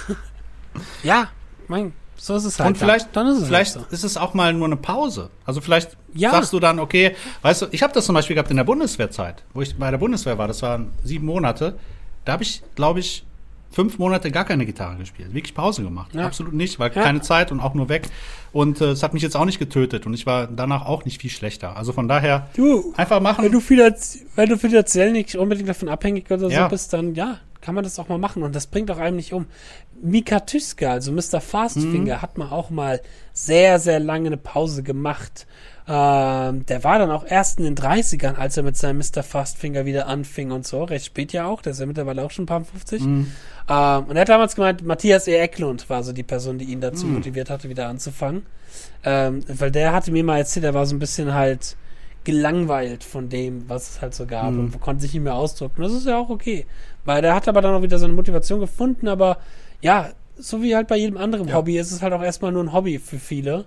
A: ja, mein, so ist es halt.
B: Und vielleicht,
A: dann, dann ist es
B: vielleicht
A: halt so.
B: ist es auch mal nur eine Pause. Also vielleicht
A: Ja.
B: sagst du dann, okay, weißt du, ich habe das zum Beispiel gehabt in der Bundeswehrzeit, wo ich bei der Bundeswehr war, das waren sieben Monate. Da habe ich, glaube ich, fünf Monate gar keine Gitarre gespielt. Wirklich Pause gemacht.
A: Ja.
B: Absolut nicht, weil
A: Ja.
B: keine Zeit und auch nur weg. Und äh, es hat mich jetzt auch nicht getötet und ich war danach auch nicht viel schlechter. Also von daher
A: Du,
B: einfach machen.
A: Wenn du, finanz wenn du finanziell nicht unbedingt davon abhängig oder
B: Ja.
A: so bist, dann ja, kann man das auch mal machen. Und das bringt auch einem nicht um. Mika Tyska, also Mr. Fastfinger, hat man auch mal sehr, sehr lange eine Pause gemacht. Ähm, der war dann auch erst in den 30ern, als er mit seinem Mr. Fastfinger wieder anfing und so. Recht spät ja auch, der ist ja mittlerweile auch schon ein paar 50. Ähm, und er hat damals gemeint, Matthias E. Eklund war so die Person, die ihn dazu motiviert hatte, wieder anzufangen. Ähm, weil der hatte mir mal erzählt, er war so ein bisschen halt gelangweilt von dem, was es halt so gab mhm. und konnte sich nicht mehr ausdrücken. Das ist ja auch okay. Weil der hat aber dann auch wieder seine Motivation gefunden, aber ja, so wie halt bei jedem anderen ja. Hobby ist es halt auch erstmal nur ein Hobby für viele.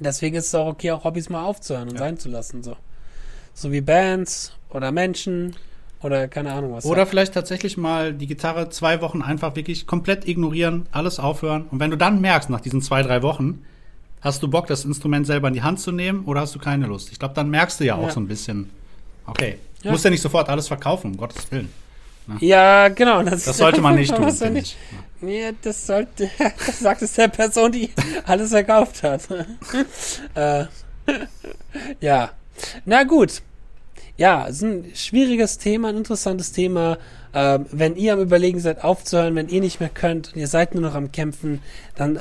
A: Deswegen ist es auch okay, auch Hobbys mal aufzuhören und ja. sein zu lassen. So. so wie Bands oder Menschen oder keine Ahnung was.
B: Oder vielleicht tatsächlich mal die Gitarre zwei Wochen einfach wirklich komplett ignorieren, alles aufhören. Und wenn du dann merkst, nach diesen zwei, drei Wochen, hast du Bock, das Instrument selber in die Hand zu nehmen oder hast du keine Lust? Ich glaube, dann merkst du ja auch ja. so ein bisschen, okay, ja. musst ja nicht sofort alles verkaufen, um Gottes Willen.
A: Ne? Ja, genau.
B: Das, das sollte man nicht tun. Ja nicht,
A: nee, das sollte, das sagt es der Person, die alles verkauft hat. äh, ja. Na gut. Ja, es ist ein schwieriges Thema, ein interessantes Thema. Ähm, wenn ihr am Überlegen seid, aufzuhören, wenn ihr nicht mehr könnt und ihr seid nur noch am Kämpfen, dann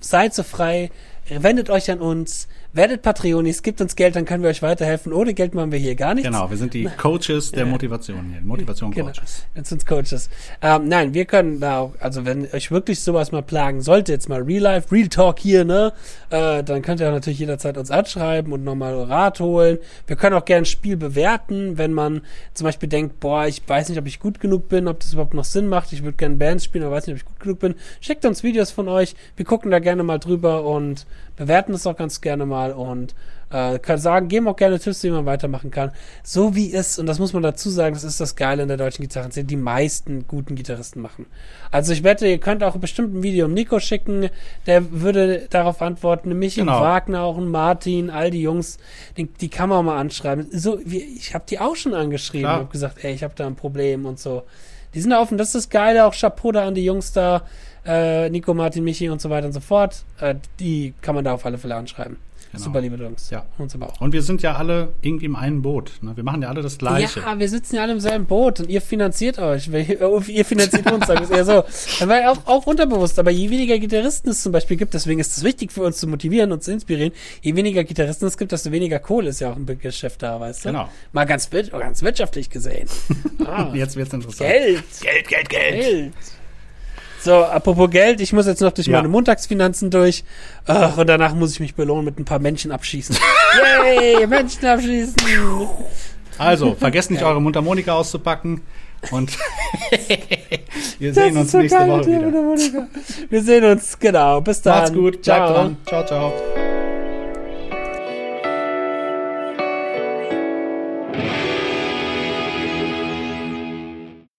A: seid so frei, wendet euch an uns, werdet Patreonis, gibt uns Geld, dann können wir euch weiterhelfen. Ohne Geld machen wir hier gar nichts.
B: Genau, wir sind die Coaches der Motivation hier. Motivation genau. Coaches.
A: Genau, sind Coaches. Ähm, nein, wir können da auch, also wenn euch wirklich sowas mal plagen sollte, jetzt mal Real Life, Real Talk hier, ne, äh, dann könnt ihr auch natürlich jederzeit uns anschreiben und nochmal Rat holen. Wir können auch gerne ein Spiel bewerten, wenn man zum Beispiel denkt, boah, ich weiß nicht, ob ich gut genug bin, ob das überhaupt noch Sinn macht. Ich würde gerne Bands spielen, aber weiß nicht, ob ich gut genug bin. Schickt uns Videos von euch. Wir gucken da gerne mal drüber und bewerten es auch ganz gerne mal und äh, kann sagen, geben auch gerne Tipps, wie man weitermachen kann. So wie es, und das muss man dazu sagen, das ist das Geile in der deutschen Gitarrenszene, die meisten guten Gitarristen machen. Also ich wette, ihr könnt auch bestimmt ein Video um Nico schicken, der würde darauf antworten, Michi genau. Wagner, auch ein Martin, all die Jungs, die, die kann man mal anschreiben. So, wie, ich habe die auch schon angeschrieben Klar. und hab gesagt, ey, ich habe da ein Problem und so. Die sind da offen, das ist das Geile, auch Chapeau da an die Jungs da, äh, Nico, Martin, Michi und so weiter und so fort. Äh, die kann man da auf alle Fälle anschreiben. Genau. Super liebe Jungs.
B: Ja. Uns aber auch. Und wir sind ja alle irgendwie im einen Boot. Ne? Wir machen ja alle das Gleiche.
A: Ja, wir sitzen ja alle im selben Boot und ihr finanziert euch. Ihr finanziert uns, sagen wir eher so. Aber auch, auch unterbewusst. Aber je weniger Gitarristen es zum Beispiel gibt, deswegen ist es wichtig für uns zu motivieren und zu inspirieren, je weniger Gitarristen es gibt, desto weniger Kohle ist ja auch ein Geschäft da, weißt du?
B: Genau.
A: Mal ganz, ganz wirtschaftlich gesehen.
B: Ah. Jetzt wird's interessant.
A: Geld.
B: Geld, Geld, Geld. Geld.
A: So, apropos Geld, ich muss jetzt noch durch ja. meine Montagsfinanzen durch. Ach, und danach muss ich mich belohnen mit ein paar Menschen abschießen. Yay, Menschen abschießen.
B: Also, vergesst nicht, eure Mundharmonika auszupacken. Und wir sehen uns so nächste geil, Woche wieder.
A: Wir sehen uns, genau. Bis dann.
B: Macht's gut. Ciao. Bleibt dran. Ciao, ciao.